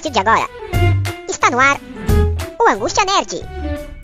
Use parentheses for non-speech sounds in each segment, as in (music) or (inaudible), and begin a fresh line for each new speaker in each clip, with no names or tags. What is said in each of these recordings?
partir de agora, está no ar o Angústia Nerd.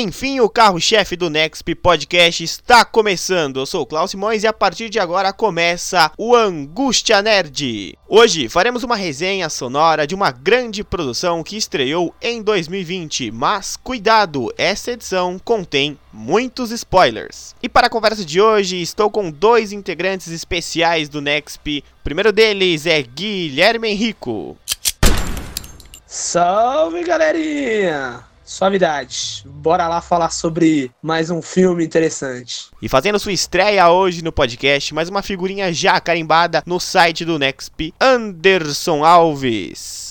Enfim, o carro-chefe do Nexp Podcast está começando. Eu sou o Klaus Simões e a partir de agora começa o Angústia Nerd. Hoje faremos uma resenha sonora de uma grande produção que estreou em 2020, mas cuidado, essa edição contém muitos spoilers. E para a conversa de hoje, estou com dois integrantes especiais do Nexp. O primeiro deles é Guilherme Henrico.
Salve galerinha! Suavidade. Bora lá falar sobre mais um filme interessante.
E fazendo sua estreia hoje no podcast, mais uma figurinha já carimbada no site do Nexp, Anderson Alves.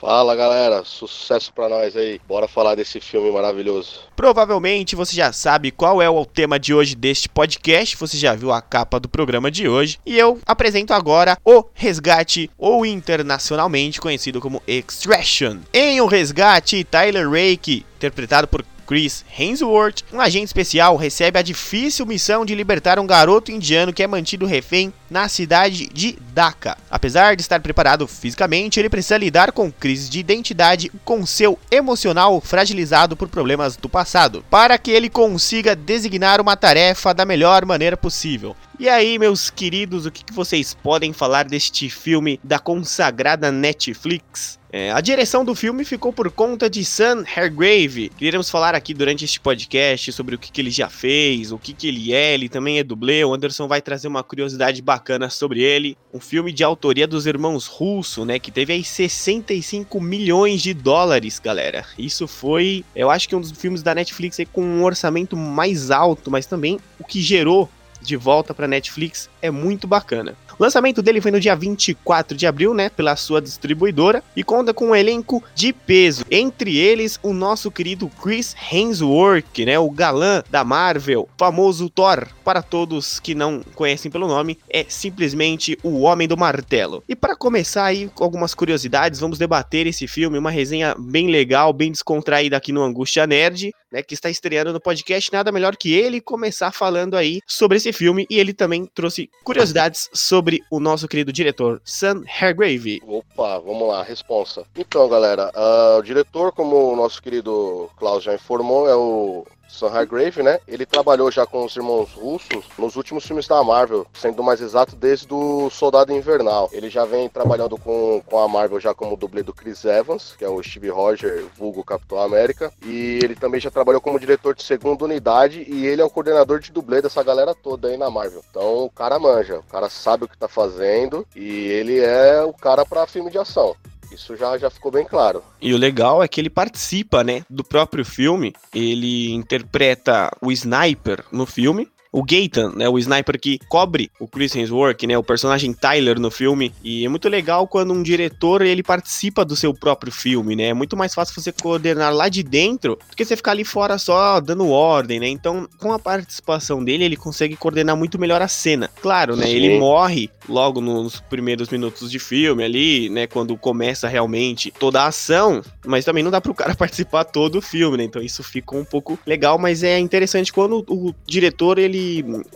Fala galera, sucesso pra nós aí. Bora falar desse filme maravilhoso.
Provavelmente você já sabe qual é o tema de hoje deste podcast, você já viu a capa do programa de hoje. E eu apresento agora o Resgate, ou internacionalmente conhecido como Extraction. Em O Resgate, Tyler Rake, interpretado por Chris Hemsworth, um agente especial, recebe a difícil missão de libertar um garoto indiano que é mantido refém na cidade de Dhaka. Apesar de estar preparado fisicamente, ele precisa lidar com crises de identidade com seu emocional fragilizado por problemas do passado, para que ele consiga designar uma tarefa da melhor maneira possível. E aí, meus queridos, o que vocês podem falar deste filme da consagrada Netflix? É, a direção do filme ficou por conta de Sam Hargrave. Iremos falar aqui durante este podcast sobre o que, que ele já fez, o que, que ele é. Ele também é dublê. O Anderson vai trazer uma curiosidade bacana sobre ele. Um filme de autoria dos irmãos Russo, né? Que teve aí 65 milhões de dólares, galera. Isso foi, eu acho que um dos filmes da Netflix aí com um orçamento mais alto, mas também o que gerou de volta para Netflix é muito bacana. O lançamento dele foi no dia 24 de abril, né, pela sua distribuidora e conta com um elenco de peso, entre eles o nosso querido Chris Hemsworth, né, o galã da Marvel, famoso Thor, para todos que não conhecem pelo nome, é simplesmente o Homem do Martelo. E para começar aí com algumas curiosidades, vamos debater esse filme, uma resenha bem legal, bem descontraída aqui no Angústia Nerd, né, que está estreando no podcast, nada melhor que ele começar falando aí sobre esse filme e ele também trouxe curiosidades sobre sobre o nosso querido diretor, Sam Hargrave.
Opa, vamos lá, responsa. Então, galera, uh, o diretor, como o nosso querido Klaus já informou, é o Sam Hargrave, né? Ele trabalhou já com os irmãos russos nos últimos filmes da Marvel, sendo mais exato desde o Soldado Invernal. Ele já vem trabalhando com, com a Marvel já como dublê do Chris Evans, que é o Steve Rogers, vulgo Capitão América, e ele também já trabalhou como diretor de segunda unidade e ele é o coordenador de dublê dessa galera toda aí na Marvel. Então o cara manja, o cara sabe o que tá fazendo e ele é o cara para filme de ação. Isso já, já ficou bem claro.
E o legal é que ele participa, né, do próprio filme. Ele interpreta o Sniper no filme o Gaten, né, o sniper que cobre o Chris Hemsworth, né, o personagem Tyler no filme, e é muito legal quando um diretor ele participa do seu próprio filme, né? É muito mais fácil você coordenar lá de dentro do que você ficar ali fora só dando ordem, né? Então, com a participação dele, ele consegue coordenar muito melhor a cena. Claro, né, Sim. ele morre logo nos primeiros minutos de filme ali, né, quando começa realmente toda a ação, mas também não dá pro cara (laughs) participar todo o filme, né? Então isso fica um pouco legal, mas é interessante quando o diretor ele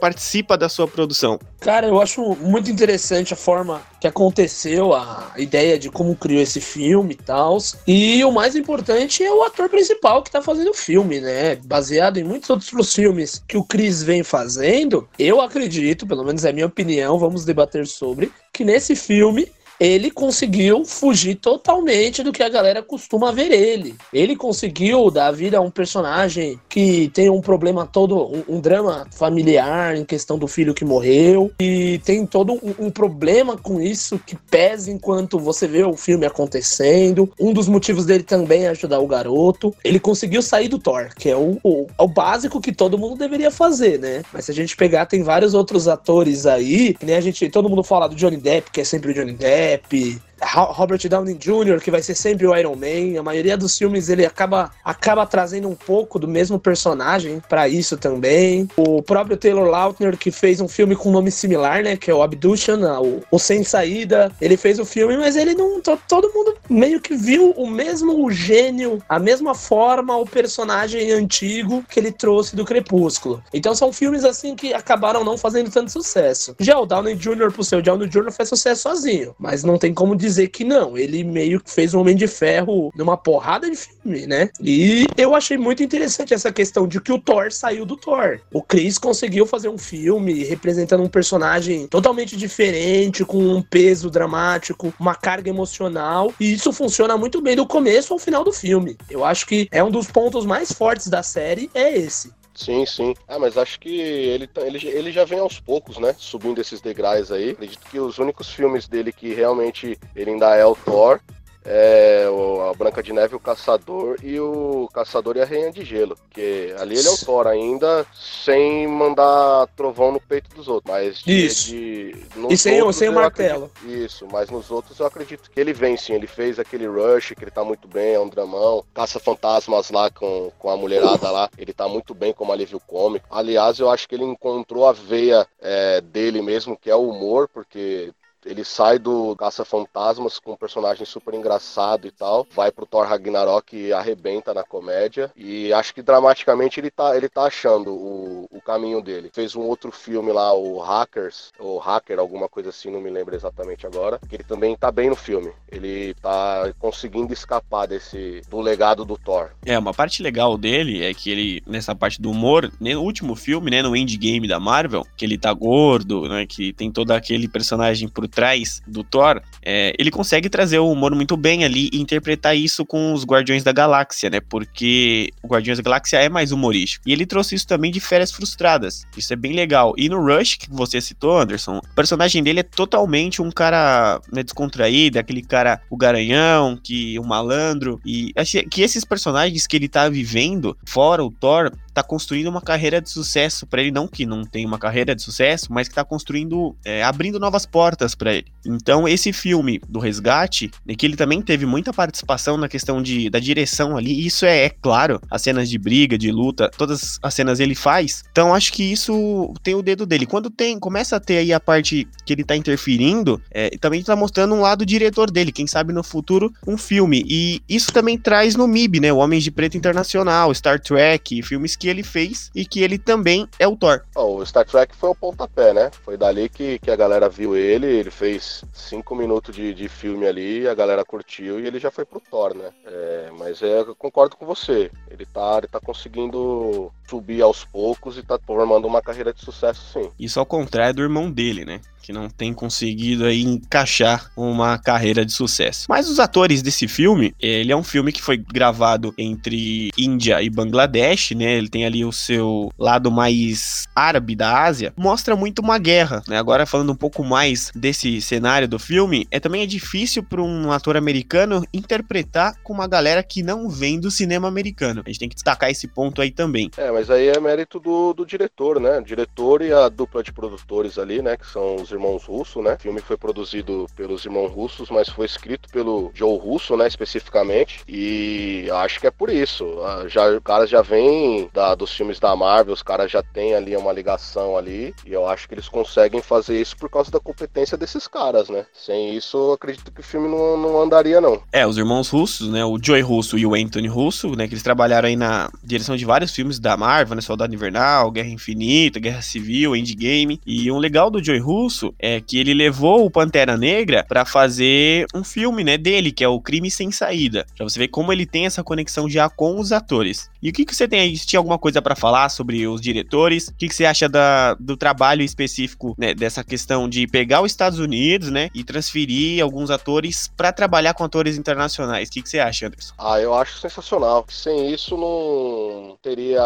participa da sua produção?
Cara, eu acho muito interessante a forma que aconteceu, a ideia de como criou esse filme e tal. E o mais importante é o ator principal que tá fazendo o filme, né? Baseado em muitos outros filmes que o Chris vem fazendo, eu acredito, pelo menos é a minha opinião, vamos debater sobre, que nesse filme ele conseguiu fugir totalmente do que a galera costuma ver ele. Ele conseguiu dar vida a um personagem que tem um problema todo, um, um drama familiar em questão do filho que morreu, e tem todo um, um, problema com isso que pesa enquanto você vê o filme acontecendo. Um dos motivos dele também é ajudar o garoto. Ele conseguiu sair do Thor, que é o, o, é o básico que todo mundo deveria fazer, né? Mas se a gente pegar, tem vários outros atores aí, nem a gente, todo mundo fala do Johnny Depp, que é sempre o Johnny Depp. Depp, Robert Downey Jr., que vai ser sempre o Iron Man. A maioria dos filmes ele acaba, acaba trazendo um pouco do mesmo personagem para isso também. O próprio Taylor Lautner, que fez um filme com nome similar, né? Que é o Abduction, o, o Sem Saída. Ele fez o filme, mas ele não. Todo mundo meio que viu o mesmo gênio, a mesma forma, o personagem antigo que ele trouxe do Crepúsculo. Então são filmes assim que acabaram não fazendo tanto sucesso. Já o Downey Jr., pro seu Downey Jr. fez sucesso sozinho, mas não tem como dizer que não. Ele meio que fez um Homem de Ferro numa porrada de filme, né? E eu achei muito interessante essa questão de que o Thor saiu do Thor. O Chris conseguiu fazer um filme representando um personagem totalmente diferente, com um peso dramático, uma carga emocional, e isso funciona muito bem do começo ao final do filme. Eu acho que é um dos pontos mais fortes da série é esse.
Sim, sim. Ah, mas acho que ele, tá, ele, ele já vem aos poucos, né? Subindo esses degraus aí. Acredito que os únicos filmes dele que realmente ele ainda é o Thor é, a Branca de Neve, o Caçador e o Caçador e a Rainha de Gelo. Que ali ele é o Thor ainda, sem mandar trovão no peito dos outros. Mas
de, isso. De, e sem, sem o martelo.
Acredito, isso, mas nos outros eu acredito que ele vem sim. Ele fez aquele Rush, que ele tá muito bem, é um dramão. Caça Fantasmas lá com, com a mulherada lá, ele tá muito bem como alívio cômico. Aliás, eu acho que ele encontrou a veia é, dele mesmo, que é o humor, porque ele sai do Caça-Fantasmas com um personagem super engraçado e tal, vai pro Thor Ragnarok e arrebenta na comédia. E acho que dramaticamente ele tá, ele tá achando o, o caminho dele. Fez um outro filme lá, o Hackers, ou Hacker, alguma coisa assim, não me lembro exatamente agora, que ele também tá bem no filme. Ele tá conseguindo escapar desse do legado do Thor.
É, uma parte legal dele é que ele, nessa parte do humor, no último filme, né, no Endgame da Marvel, que ele tá gordo, né, que tem todo aquele personagem por trás do Thor, é, ele consegue trazer o humor muito bem ali e interpretar isso com os Guardiões da Galáxia, né? Porque o Guardiões da Galáxia é mais humorístico. E ele trouxe isso também de Férias Frustradas. Isso é bem legal. E no Rush, que você citou, Anderson, o personagem dele é totalmente um cara né, descontraído, aquele cara, o garanhão, que o malandro. E que esses personagens que ele tá vivendo, fora o Thor, tá construindo uma carreira de sucesso para ele, não que não tem uma carreira de sucesso, mas que tá construindo, é, abrindo novas portas para ele. Então, esse filme do Resgate, né, que ele também teve muita participação na questão de, da direção ali, isso é, é claro, as cenas de briga, de luta, todas as cenas ele faz. Então, acho que isso tem o dedo dele. Quando tem, começa a ter aí a parte que ele tá interferindo, é, também tá mostrando um lado diretor dele, quem sabe no futuro um filme. E isso também traz no MIB, né, o Homens de Preto Internacional, Star Trek, filmes que que ele fez e que ele também é o Thor.
Oh, o Star Trek foi o pontapé, né? Foi dali que, que a galera viu ele, ele fez cinco minutos de, de filme ali, a galera curtiu e ele já foi pro Thor, né? É, mas é, eu concordo com você. Ele tá, ele tá conseguindo subir aos poucos e tá formando uma carreira de sucesso, sim.
Isso ao contrário do irmão dele, né? Que não tem conseguido aí encaixar uma carreira de sucesso. Mas os atores desse filme, ele é um filme que foi gravado entre Índia e Bangladesh, né? Ele tem ali o seu lado mais árabe da Ásia, mostra muito uma guerra, né? Agora falando um pouco mais desse cenário do filme, é também é difícil para um ator americano interpretar com uma galera que não vem do cinema americano. A gente tem que destacar esse ponto aí também.
É, mas aí é mérito do, do diretor, né? O diretor e a dupla de produtores ali, né? Que são os irmãos Russo, né? Filme foi produzido pelos irmãos russos, mas foi escrito pelo Joe Russo, né? Especificamente. E acho que é por isso. Ah, já, o cara já vem da, dos filmes da Marvel, os caras já tem ali uma ligação ali. E eu acho que eles conseguem fazer isso por causa da competência desses caras, né? Sem isso, acredito que o filme não, não andaria, não.
É, os irmãos russos, né? O Joey Russo e o Anthony Russo, né? Que eles trabalharam aí na direção de vários filmes da Marvel, né? Soldado Invernal, Guerra Infinita, Guerra Civil, Endgame. E um legal do Joey Russo isso é que ele levou o Pantera Negra para fazer um filme, né, dele, que é o Crime Sem Saída. Pra você ver como ele tem essa conexão já com os atores. E o que, que você tem aí? Tinha alguma coisa para falar sobre os diretores? O que, que você acha da, do trabalho específico, né, dessa questão de pegar os Estados Unidos, né, e transferir alguns atores para trabalhar com atores internacionais? O que, que você acha, Anderson?
Ah, eu acho sensacional. Sem isso não teria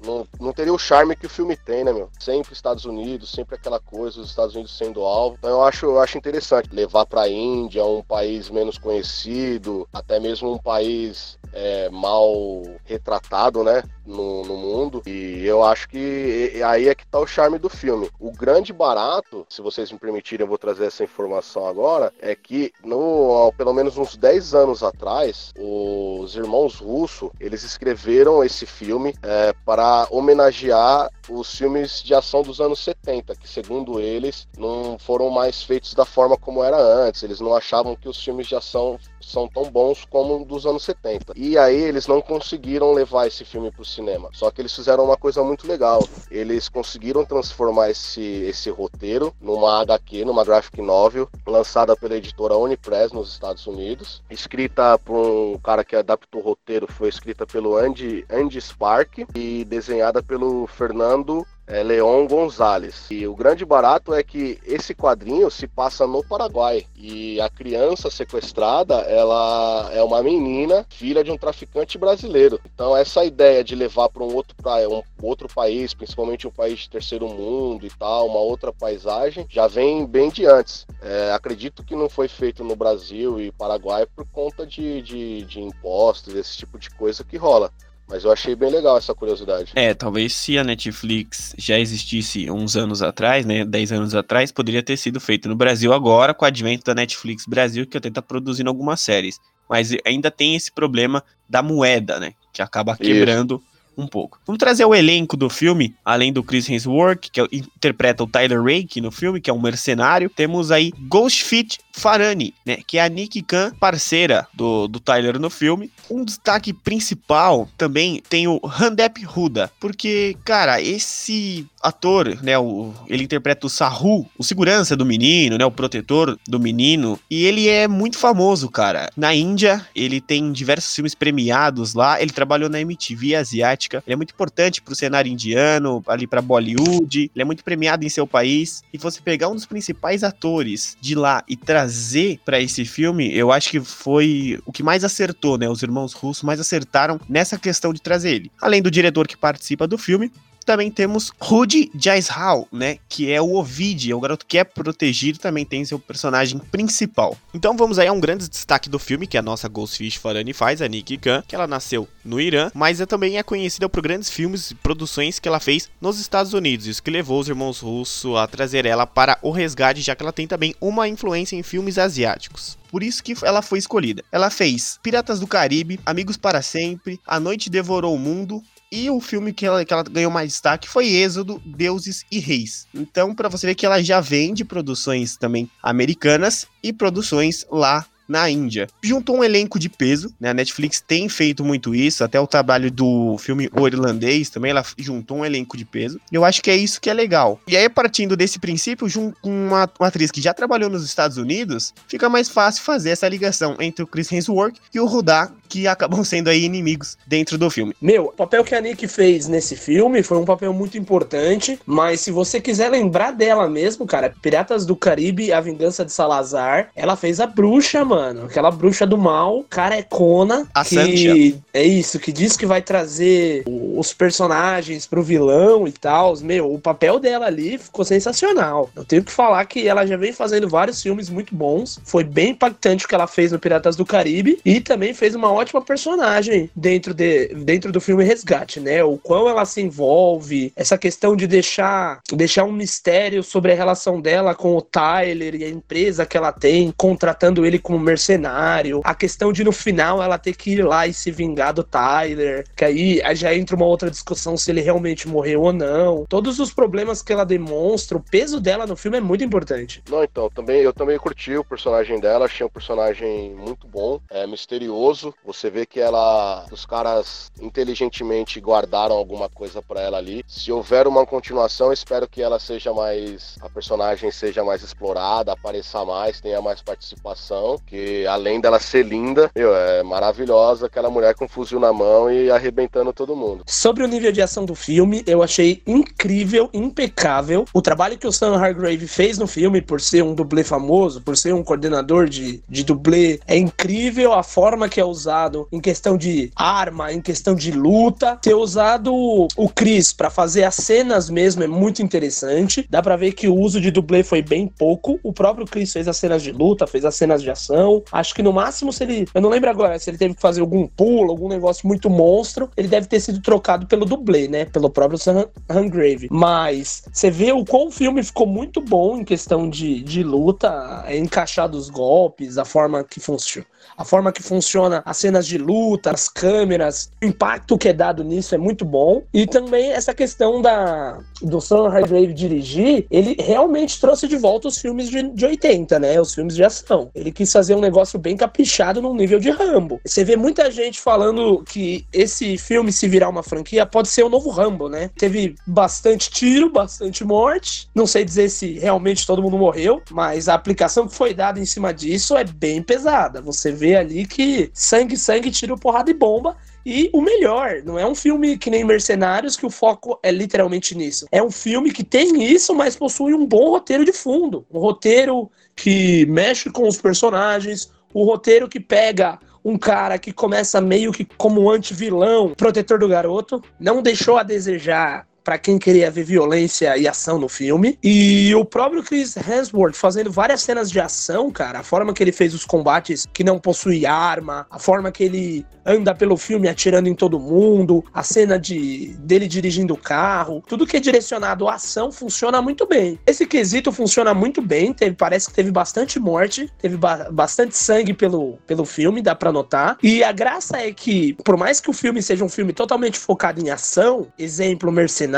não, não teria o charme que o filme tem, né, meu? Sempre Estados Unidos, sempre aquela coisa, os Estados Unidos sendo alvo. Então eu acho, eu acho interessante levar para a Índia, um país menos conhecido, até mesmo um país é, mal retratado né? No, no, mundo. E eu acho que aí é que tá o charme do filme. O grande barato, se vocês me permitirem, eu vou trazer essa informação agora, é que no, pelo menos uns 10 anos atrás, os irmãos Russo, eles escreveram esse filme é, para homenagear os filmes de ação dos anos 70, que segundo eles não foram mais feitos da forma como era antes. Eles não achavam que os filmes de ação são tão bons como dos anos 70. E aí eles não conseguiram levar esse filme para o cinema. Só que eles fizeram uma coisa muito legal. Eles conseguiram transformar esse, esse roteiro numa HQ, numa graphic novel, lançada pela editora Unipress nos Estados Unidos, escrita por um cara que adaptou o roteiro, foi escrita pelo Andy, Andy Spark e desenhada pelo Fernando é Leon Gonzalez. E o grande barato é que esse quadrinho se passa no Paraguai e a criança sequestrada, ela é uma menina, filha de um traficante brasileiro. Então essa ideia de levar para um outro um outro país, principalmente um país de terceiro mundo e tal, uma outra paisagem, já vem bem de antes. É, acredito que não foi feito no Brasil e Paraguai por conta de, de, de impostos, esse tipo de coisa que rola. Mas eu achei bem legal essa curiosidade.
É, talvez se a Netflix já existisse uns anos atrás, né, 10 anos atrás, poderia ter sido feito no Brasil agora, com o advento da Netflix Brasil, que até tá produzindo algumas séries. Mas ainda tem esse problema da moeda, né, que acaba quebrando Isso um pouco. Vamos trazer o elenco do filme, além do Chris Hemsworth, que é interpreta o Tyler Rake no filme, que é um mercenário. Temos aí Ghostfit Farani, né, que é a Nick Khan, parceira do, do Tyler no filme. Um destaque principal também tem o Handep Huda, porque, cara, esse ator, né, o, ele interpreta o Sahu, o segurança do menino, né, o protetor do menino, e ele é muito famoso, cara. Na Índia, ele tem diversos filmes premiados lá, ele trabalhou na MTV asiática, ele é muito importante pro cenário indiano, ali pra Bollywood, ele é muito premiado em seu país, e você pegar um dos principais atores de lá e trazer para esse filme, eu acho que foi o que mais acertou, né, os irmãos russos mais acertaram nessa questão de trazer ele. Além do diretor que participa do filme, também temos Rudy Jaishal, né? Que é o Ovid, é o garoto que é protegido, também tem seu personagem principal. Então vamos aí a um grande destaque do filme, que a nossa Ghostfish Farani faz, a Nikki Khan, que ela nasceu no Irã, mas é também é conhecida por grandes filmes e produções que ela fez nos Estados Unidos, isso que levou os irmãos russos a trazer ela para o resgate, já que ela tem também uma influência em filmes asiáticos. Por isso que ela foi escolhida. Ela fez Piratas do Caribe, Amigos para Sempre, A Noite Devorou o Mundo, e o filme que ela, que ela ganhou mais destaque foi Êxodo, Deuses e Reis. Então, para você ver que ela já vem de produções também americanas e produções lá na Índia. Juntou um elenco de peso, né? A Netflix tem feito muito isso, até o trabalho do filme O Irlandês também, ela juntou um elenco de peso. Eu acho que é isso que é legal. E aí, partindo desse princípio, junto com uma, uma atriz que já trabalhou nos Estados Unidos, fica mais fácil fazer essa ligação entre o Chris Hemsworth e o Rudá, que acabam sendo aí inimigos dentro do filme.
Meu, o papel que a Nick fez nesse filme foi um papel muito importante, mas se você quiser lembrar dela mesmo, cara, Piratas do Caribe, A Vingança de Salazar, ela fez a bruxa, mano mano. Aquela bruxa do mal, carecona.
A
que
Santia.
é isso, que diz que vai trazer os personagens pro vilão e tal. Meu, o papel dela ali ficou sensacional. Eu tenho que falar que ela já vem fazendo vários filmes muito bons. Foi bem impactante o que ela fez no Piratas do Caribe. E também fez uma ótima personagem dentro, de, dentro do filme Resgate, né? O quão ela se envolve, essa questão de deixar, deixar um mistério sobre a relação dela com o Tyler e a empresa que ela tem, contratando ele como mercenário, a questão de no final ela ter que ir lá e se vingar do Tyler, que aí já entra uma outra discussão se ele realmente morreu ou não. Todos os problemas que ela demonstra, o peso dela no filme é muito importante.
Não, então, também eu também curti o personagem dela, achei um personagem muito bom, é misterioso. Você vê que ela os caras inteligentemente guardaram alguma coisa para ela ali. Se houver uma continuação, espero que ela seja mais a personagem seja mais explorada, apareça mais, tenha mais participação, que além dela ser linda, meu, é maravilhosa, aquela mulher com um fuzil na mão e arrebentando todo mundo.
Sobre o nível de ação do filme, eu achei incrível, impecável. O trabalho que o Sam Hargrave fez no filme, por ser um dublê famoso, por ser um coordenador de, de dublê, é incrível a forma que é usado em questão de arma, em questão de luta. Ter usado o Chris para fazer as cenas mesmo é muito interessante. Dá para ver que o uso de dublê foi bem pouco. O próprio Chris fez as cenas de luta, fez as cenas de ação. Acho que no máximo, se ele. Eu não lembro agora se ele teve que fazer algum pulo, algum negócio muito monstro, ele deve ter sido trocado pelo dublê, né? Pelo próprio Sam Hungrave. Mas você vê o quão o filme ficou muito bom em questão de, de luta, é encaixado os golpes, a forma que funciona a forma que funciona as cenas de luta, as câmeras, o impacto que é dado nisso é muito bom. E também essa questão da do Sam Hargrave dirigir, ele realmente trouxe de volta os filmes de, de 80, né? Os filmes de ação. Ele quis fazer um negócio bem caprichado num nível de Rambo. Você vê muita gente falando que esse filme, se virar uma franquia, pode ser o novo Rambo, né? Teve bastante tiro, bastante morte. Não sei dizer se realmente todo mundo morreu, mas a aplicação que foi dada em cima disso é bem pesada. Você vê ali que sangue, sangue, tiro, porrada e bomba. E o melhor, não é um filme que nem Mercenários que o foco é literalmente nisso. É um filme que tem isso, mas possui um bom roteiro de fundo. Um roteiro que mexe com os personagens, um roteiro que pega um cara que começa meio que como anti-vilão, protetor do garoto, não deixou a desejar para quem queria ver violência e ação no filme. E o próprio Chris Hemsworth fazendo várias cenas de ação, cara, a forma que ele fez os combates que não possui arma, a forma que ele anda pelo filme atirando em todo mundo, a cena de dele dirigindo o carro, tudo que é direcionado à ação funciona muito bem. Esse quesito funciona muito bem, teve, parece que teve bastante morte, teve ba bastante sangue pelo, pelo filme, dá para notar. E a graça é que, por mais que o filme seja um filme totalmente focado em ação, exemplo Mercenário,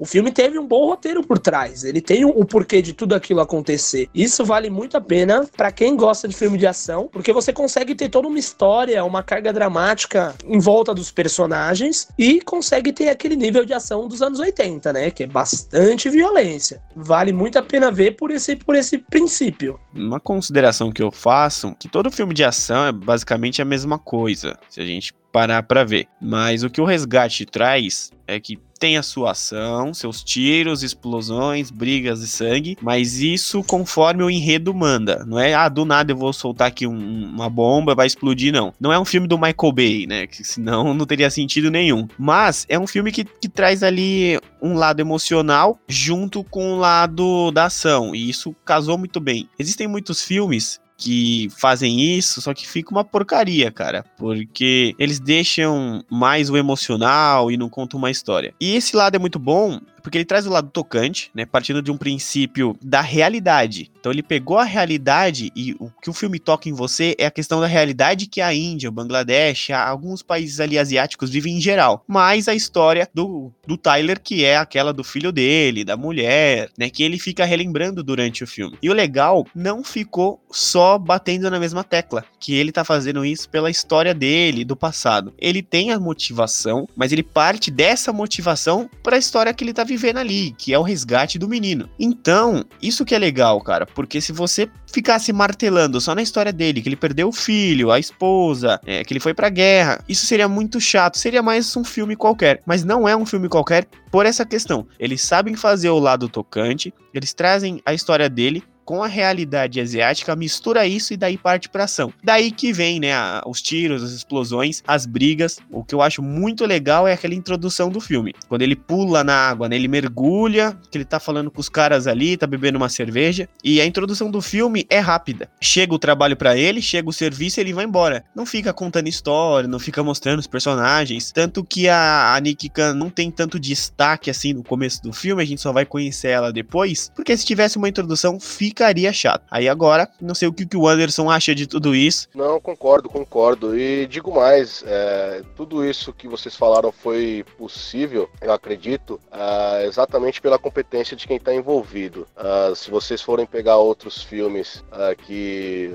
o filme teve um bom roteiro por trás. Ele tem o porquê de tudo aquilo acontecer. Isso vale muito a pena para quem gosta de filme de ação, porque você consegue ter toda uma história, uma carga dramática em volta dos personagens e consegue ter aquele nível de ação dos anos 80, né? Que é bastante violência. Vale muito a pena ver por esse, por esse princípio.
Uma consideração que eu faço, que todo filme de ação é basicamente a mesma coisa. Se a gente parar para ver. Mas o que o resgate traz é que tem a sua ação, seus tiros, explosões, brigas e sangue, mas isso conforme o enredo manda. Não é, ah, do nada eu vou soltar aqui um, uma bomba, vai explodir, não. Não é um filme do Michael Bay, né? Que senão (laughs) não teria sentido nenhum. Mas é um filme que, que traz ali um lado emocional junto com o lado da ação, e isso casou muito bem. Existem muitos filmes que fazem isso, só que fica uma porcaria, cara, porque eles deixam mais o emocional e não contam uma história. E esse lado é muito bom porque ele traz o lado tocante, né, partindo de um princípio da realidade. Então ele pegou a realidade e o que o filme toca em você é a questão da realidade que a Índia, o Bangladesh, alguns países ali asiáticos vivem em geral, mas a história do, do Tyler que é aquela do filho dele, da mulher, né, que ele fica relembrando durante o filme. E o legal não ficou só batendo na mesma tecla, que ele tá fazendo isso pela história dele, do passado. Ele tem a motivação, mas ele parte dessa motivação para a história que ele tá vivendo ali, que é o resgate do menino. Então, isso que é legal, cara, porque se você ficasse martelando só na história dele, que ele perdeu o filho, a esposa, é, que ele foi pra guerra, isso seria muito chato, seria mais um filme qualquer. Mas não é um filme qualquer por essa questão. Eles sabem fazer o lado tocante, eles trazem a história dele com a realidade asiática, mistura isso e daí parte pra ação. Daí que vem, né, os tiros, as explosões, as brigas. O que eu acho muito legal é aquela introdução do filme. Quando ele pula na água, né, ele mergulha, que ele tá falando com os caras ali, tá bebendo uma cerveja, e a introdução do filme é rápida. Chega o trabalho para ele, chega o serviço, ele vai embora. Não fica contando história, não fica mostrando os personagens, tanto que a, a Nikki Khan não tem tanto destaque assim no começo do filme, a gente só vai conhecer ela depois, porque se tivesse uma introdução, fica ficaria chato. Aí agora, não sei o que, que o Anderson acha de tudo isso.
Não, concordo, concordo. E digo mais, é, tudo isso que vocês falaram foi possível, eu acredito, é, exatamente pela competência de quem está envolvido. É, se vocês forem pegar outros filmes é, que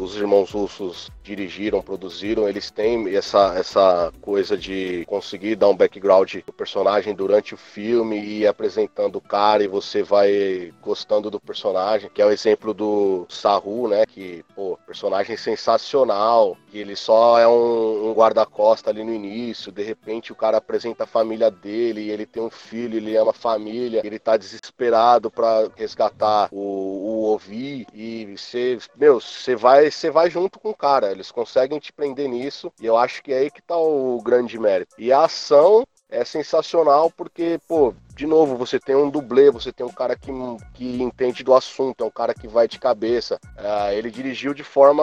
os irmãos russos dirigiram, produziram, eles têm essa, essa coisa de conseguir dar um background do personagem durante o filme e apresentando o cara e você vai gostando do personagem que é o exemplo do Saru, né? Que, pô, personagem sensacional, que ele só é um, um guarda-costa ali no início, de repente o cara apresenta a família dele, ele tem um filho, ele ama a família, ele tá desesperado para resgatar o, o ouvir e você, meu, você vai, você vai junto com o cara. Eles conseguem te prender nisso e eu acho que é aí que tá o grande mérito. E a ação é sensacional porque, pô, de novo, você tem um dublê, você tem um cara que, que entende do assunto, é um cara que vai de cabeça. É, ele dirigiu de forma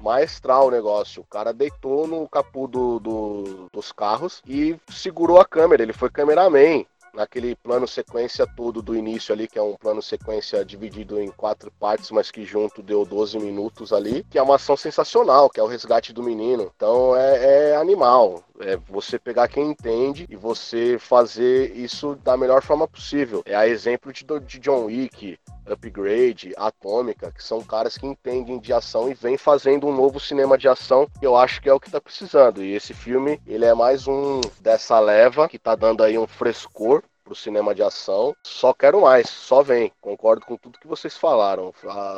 maestral o negócio. O cara deitou no capô do, do, dos carros e segurou a câmera. Ele foi cameraman naquele plano sequência todo do início ali, que é um plano sequência dividido em quatro partes, mas que junto deu 12 minutos ali, que é uma ação sensacional, que é o resgate do menino. Então é, é animal. É você pegar quem entende e você fazer isso da melhor forma possível. É a exemplo de, de John Wick, Upgrade, Atômica, que são caras que entendem de ação e vêm fazendo um novo cinema de ação, que eu acho que é o que tá precisando. E esse filme, ele é mais um dessa leva que tá dando aí um frescor pro cinema de ação. Só quero mais, só vem. Concordo com tudo que vocês falaram.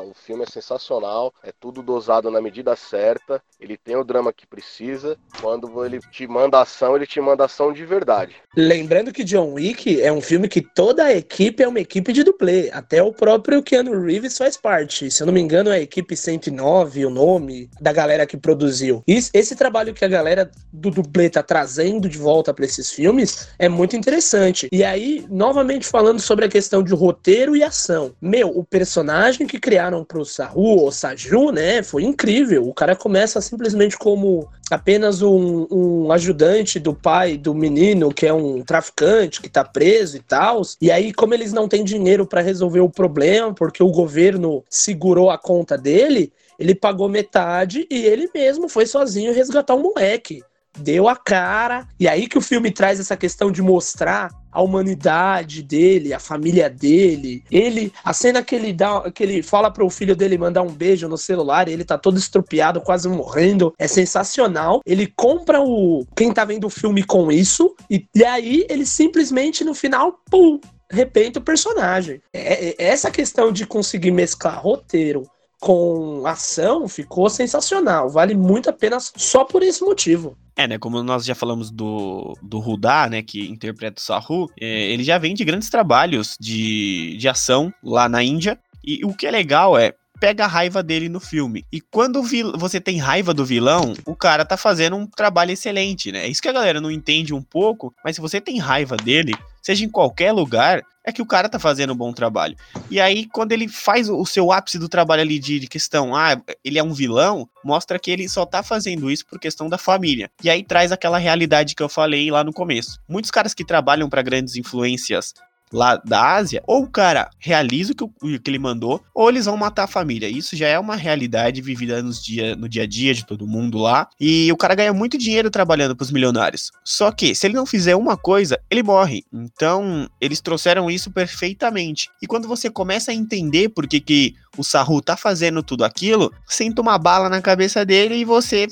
o filme é sensacional, é tudo dosado na medida certa. Ele tem o drama que precisa. Quando ele te manda ação, ele te manda ação de verdade.
Lembrando que John Wick é um filme que toda a equipe é uma equipe de dublê. Até o próprio Keanu Reeves faz parte. Se eu não me engano, é a equipe 109, o nome da galera que produziu. E esse trabalho que a galera do dublê tá trazendo de volta para esses filmes é muito interessante. E aí aí, novamente falando sobre a questão de roteiro e ação. Meu, o personagem que criaram pro Saru, ou Saju, né, foi incrível. O cara começa simplesmente como apenas um, um ajudante do pai do menino, que é um traficante, que tá preso e tal. E aí, como eles não têm dinheiro para resolver o problema, porque o governo segurou a conta dele, ele pagou metade e ele mesmo foi sozinho resgatar um moleque deu a cara. E aí que o filme traz essa questão de mostrar a humanidade dele, a família dele. Ele, a cena que ele dá, que ele fala pro filho dele mandar um beijo no celular, ele tá todo estrupiado, quase morrendo, é sensacional. Ele compra o quem tá vendo o filme com isso e, e aí ele simplesmente no final, pum, repente o personagem. É, é, essa questão de conseguir mesclar roteiro com ação ficou sensacional. Vale muito a pena só por esse motivo.
É, né? Como nós já falamos do, do Rudá, né? Que interpreta o Sahu, é, ele já vem de grandes trabalhos de, de ação lá na Índia. E o que é legal é, pega a raiva dele no filme. E quando você tem raiva do vilão, o cara tá fazendo um trabalho excelente, né? É isso que a galera não entende um pouco, mas se você tem raiva dele, seja em qualquer lugar, é que o cara tá fazendo um bom trabalho. E aí, quando ele faz o seu ápice do trabalho ali de, de, questão, ah, ele é um vilão, mostra que ele só tá fazendo isso por questão da família. E aí traz aquela realidade que eu falei lá no começo. Muitos caras que trabalham para grandes influências lá da Ásia, ou o cara realiza o que, o que ele mandou, ou eles vão matar a família. Isso já é uma realidade vivida nos dia, no dia a dia de todo mundo lá. E o cara ganha muito dinheiro trabalhando pros milionários. Só que, se ele não fizer uma coisa, ele morre. Então, eles trouxeram isso perfeitamente. E quando você começa a entender por que, que o Saru tá fazendo tudo aquilo, senta uma bala na cabeça dele e você.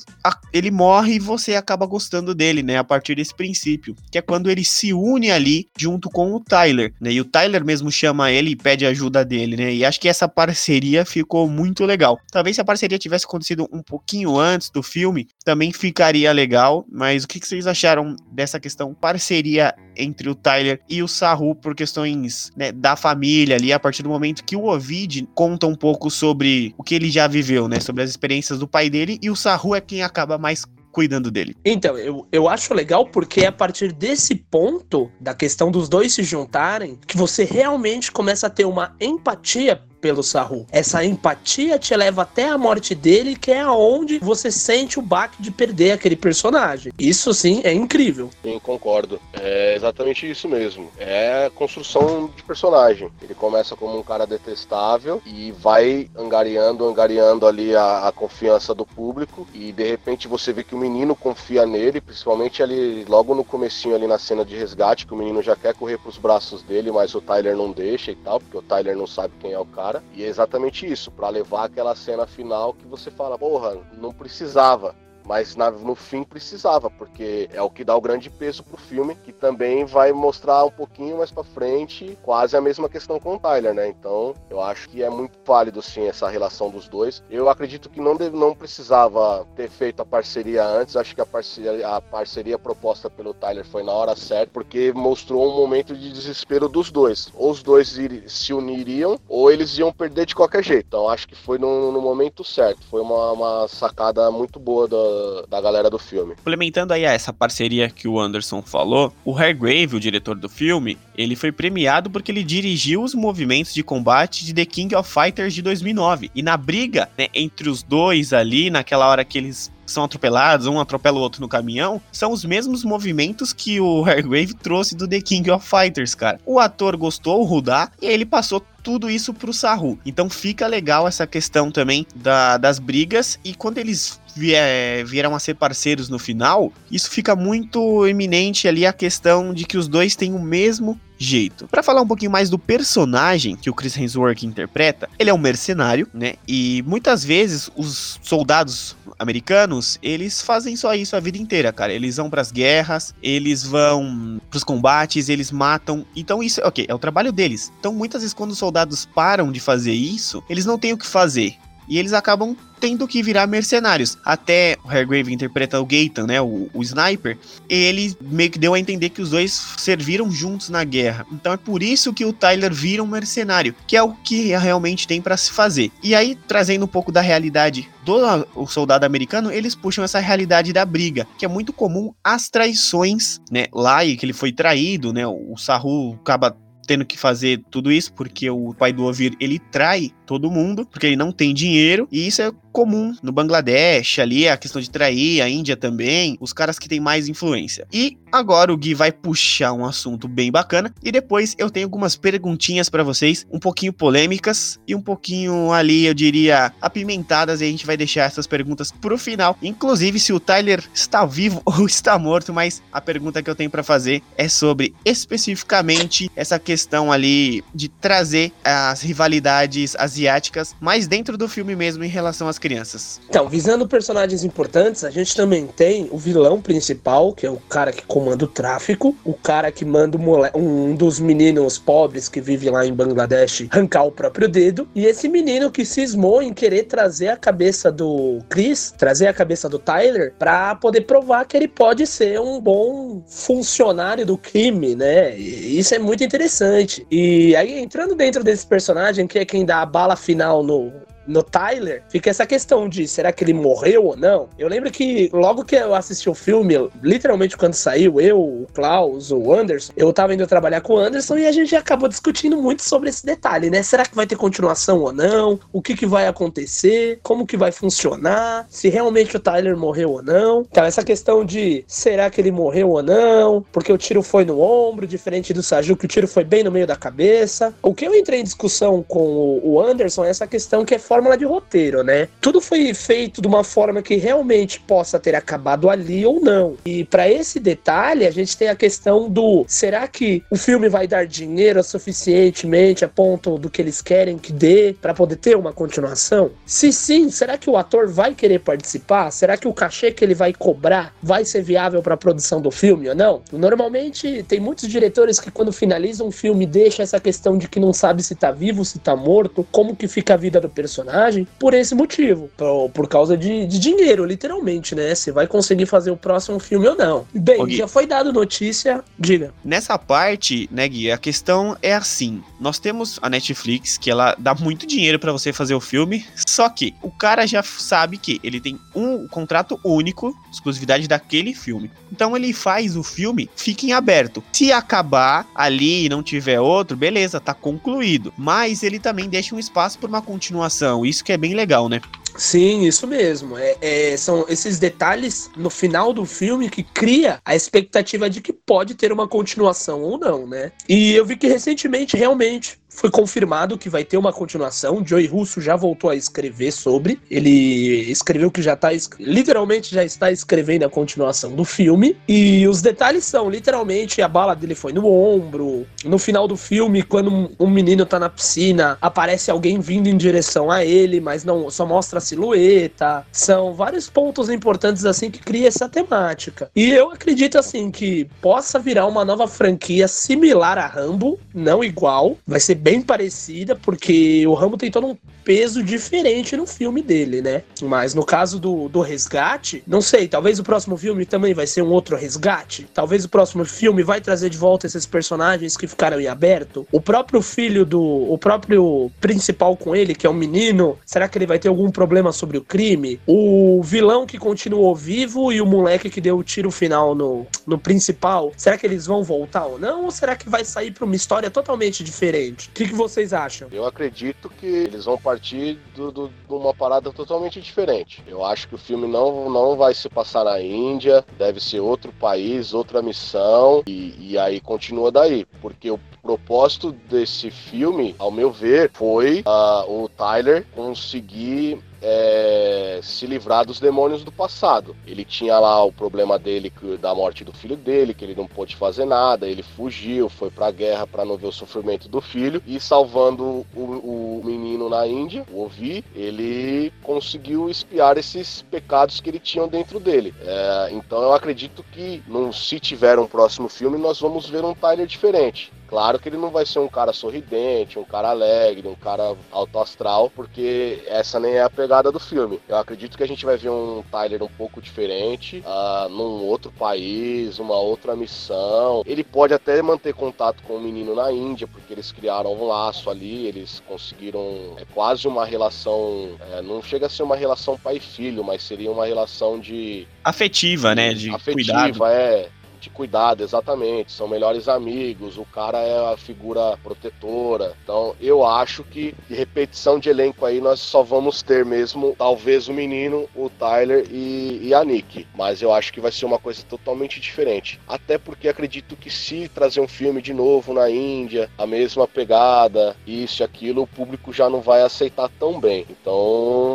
Ele morre e você acaba gostando dele, né? A partir desse princípio. Que é quando ele se une ali junto com o Tyler, né? E o Tyler mesmo chama ele e pede ajuda dele, né? E acho que essa parceria ficou muito legal. Talvez se a parceria tivesse acontecido um pouquinho antes do filme, também ficaria legal. Mas o que, que vocês acharam dessa questão parceria entre o Tyler e o Saru por questões né, da família ali, a partir do momento que o Ovid conta um pouco sobre o que ele já viveu, né? Sobre as experiências do pai dele, e o Saru é quem acaba mais cuidando dele.
Então, eu, eu acho legal porque é a partir desse ponto, da questão dos dois se juntarem, que você realmente começa a ter uma empatia pelo Saru. Essa empatia te leva até a morte dele, que é aonde você sente o baque de perder aquele personagem. Isso sim é incrível.
Sim, concordo. É exatamente isso mesmo. É construção de personagem. Ele começa como um cara detestável e vai angariando, angariando ali a, a confiança do público e de repente você vê que o menino confia nele, principalmente ali logo no comecinho ali na cena de resgate, que o menino já quer correr pros braços dele, mas o Tyler não deixa e tal, porque o Tyler não sabe quem é o cara. E é exatamente isso, para levar aquela cena final que você fala, porra, não precisava. Mas na, no fim precisava, porque é o que dá o grande peso pro filme, que também vai mostrar um pouquinho mais pra frente quase a mesma questão com o Tyler, né? Então eu acho que é muito válido sim essa relação dos dois. Eu acredito que não, deve, não precisava ter feito a parceria antes, acho que a parceria, a parceria proposta pelo Tyler foi na hora certa, porque mostrou um momento de desespero dos dois. Ou os dois se uniriam, ou eles iam perder de qualquer jeito. Então acho que foi no, no momento certo. Foi uma, uma sacada muito boa da, da galera do filme.
Complementando aí essa parceria que o Anderson falou, o Hargrave, o diretor do filme, ele foi premiado porque ele dirigiu os movimentos de combate de The King of Fighters de 2009. E na briga né, entre os dois ali, naquela hora que eles são atropelados, um atropela o outro no caminhão, são os mesmos movimentos que o (laughs) Hargrave trouxe do The King of Fighters, cara. O ator gostou, o Rudá, e ele passou tudo isso pro Saru. Então fica legal essa questão também da, das brigas e quando eles vier, vieram a ser parceiros no final, isso fica muito eminente ali a questão de que os dois têm o mesmo jeito. Para falar um pouquinho mais do personagem que o Chris Hemsworth interpreta, ele é um mercenário, né? E muitas vezes os soldados americanos, eles fazem só isso a vida inteira, cara. Eles vão para as guerras, eles vão para os combates, eles matam. Então isso, OK, é o trabalho deles. Então muitas vezes quando os soldados param de fazer isso, eles não têm o que fazer. E eles acabam tendo que virar mercenários. Até o Hargrave interpreta o Gaetan, né, o, o sniper, ele meio que deu a entender que os dois serviram juntos na guerra. Então é por isso que o Tyler vira um mercenário, que é o que realmente tem para se fazer. E aí, trazendo um pouco da realidade do soldado americano, eles puxam essa realidade da briga, que é muito comum as traições, né, lá e que ele foi traído, né, o Saru acaba tendo que fazer tudo isso porque o pai do Ovir ele trai todo mundo, porque ele não tem dinheiro, e isso é comum no Bangladesh, ali a questão de trair, a Índia também, os caras que têm mais influência. E agora o Gui vai puxar um assunto bem bacana e depois eu tenho algumas perguntinhas para vocês, um pouquinho polêmicas e um pouquinho ali, eu diria, apimentadas, e a gente vai deixar essas perguntas pro final, inclusive se o Tyler está vivo (laughs) ou está morto, mas a pergunta que eu tenho para fazer é sobre especificamente essa questão ali de trazer as rivalidades, as asiáticas, mas dentro do filme mesmo em relação às crianças.
Então, visando personagens importantes, a gente também tem o vilão principal, que é o cara que comanda o tráfico, o cara que manda um dos meninos pobres que vive lá em Bangladesh arrancar o próprio dedo, e esse menino que cismou em querer trazer a cabeça do Chris, trazer a cabeça do Tyler, para poder provar que ele pode ser um bom funcionário do crime, né? E isso é muito interessante. E aí, entrando dentro desse personagem, que é quem dá a bala final no, no Tyler, fica essa questão de será que ele morreu ou não? Eu lembro que logo que eu assisti o filme, literalmente quando saiu, eu, o Klaus, o Anderson, eu tava indo trabalhar com o Anderson e a gente acabou discutindo muito sobre esse detalhe, né? Será que vai ter continuação ou não? O que, que vai acontecer? Como que vai funcionar? Se realmente o Tyler morreu ou não? Então, essa questão de será que ele morreu ou não? Porque o tiro foi no ombro, diferente do Saju, que o tiro foi bem no meio da cabeça. O que eu entrei em discussão com o Anderson é essa questão que é fórmula de roteiro, né? Tudo foi feito de uma forma que realmente possa ter acabado ali ou não. E para esse detalhe, a gente tem a questão do será que o filme vai dar dinheiro suficientemente a ponto do que eles querem que dê para poder ter uma continuação? Se sim, será que o ator vai querer participar? Será que o cachê que ele vai cobrar vai ser viável para a produção do filme ou não? Normalmente tem muitos diretores que quando finalizam um filme deixa essa questão de que não sabe se tá vivo, se tá morto, como que fica a vida do personagem personagem por esse motivo. Por, por causa de, de, dinheiro, literalmente, né? Se vai conseguir fazer o próximo filme ou não. Bem, Gui, já foi dado notícia, diga.
Nessa parte, né, Gui, a questão é assim. Nós temos a Netflix, que ela dá muito dinheiro para você fazer o filme, só que o cara já sabe que ele tem um contrato único, exclusividade daquele filme. Então ele faz o filme, fica em aberto. Se acabar ali e não tiver outro, beleza, tá concluído. Mas ele também deixa um espaço para uma continuação isso que é bem legal, né?
Sim, isso mesmo. É, é, são esses detalhes no final do filme que cria a expectativa de que pode ter uma continuação ou não, né? E eu vi que recentemente, realmente, foi confirmado que vai ter uma continuação. Joey Russo já voltou a escrever sobre. Ele escreveu que já está literalmente já está escrevendo a continuação do filme. E os detalhes são, literalmente, a bala dele foi no ombro. No final do filme, quando um menino tá na piscina, aparece alguém vindo em direção a ele, mas não só mostra silhueta. São vários pontos importantes assim que cria essa temática. E eu acredito assim que possa virar uma nova franquia similar a Rambo, não igual. Vai ser bem parecida, porque o Rambo tem todo um peso diferente no filme dele, né? Mas no caso do, do resgate, não sei, talvez o próximo filme também vai ser um outro resgate. Talvez o próximo filme vai trazer de volta esses personagens que ficaram em aberto. O próprio filho do. O próprio principal com ele, que é um menino, será que ele vai ter algum problema sobre o crime? O vilão que continuou vivo e o moleque que deu o tiro final no, no principal, será que eles vão voltar ou não? Ou será que vai sair pra uma história totalmente diferente? O que, que vocês acham?
Eu acredito que eles vão partir de uma parada totalmente diferente. Eu acho que o filme não, não vai se passar na Índia, deve ser outro país, outra missão, e, e aí continua daí. Porque o propósito desse filme, ao meu ver, foi uh, o Tyler conseguir é, se livrar dos demônios do passado. Ele tinha lá o problema dele da morte do filho dele, que ele não pôde fazer nada, ele fugiu, foi pra guerra para não ver o sofrimento do filho e salvando o, o menino na Índia, o Ovi, ele conseguiu espiar esses pecados que ele tinha dentro dele. É, então eu acredito que no, se tiver um próximo filme, nós vamos ver um Tyler diferente. Claro que ele não vai ser um cara sorridente, um cara alegre, um cara alto astral, porque essa nem é a pegada do filme. Eu acredito que a gente vai ver um Tyler um pouco diferente, uh, num outro país, uma outra missão. Ele pode até manter contato com o menino na Índia, porque eles criaram um laço ali, eles conseguiram. É quase uma relação. É, não chega a ser uma relação pai-filho, mas seria uma relação de.
Afetiva, né? De
afetiva, cuidado. é cuidado, exatamente. São melhores amigos, o cara é a figura protetora. Então, eu acho que de repetição de elenco aí nós só vamos ter mesmo, talvez o menino, o Tyler e, e a Nick. Mas eu acho que vai ser uma coisa totalmente diferente. Até porque acredito que se trazer um filme de novo na Índia, a mesma pegada, isso e aquilo, o público já não vai aceitar tão bem. Então,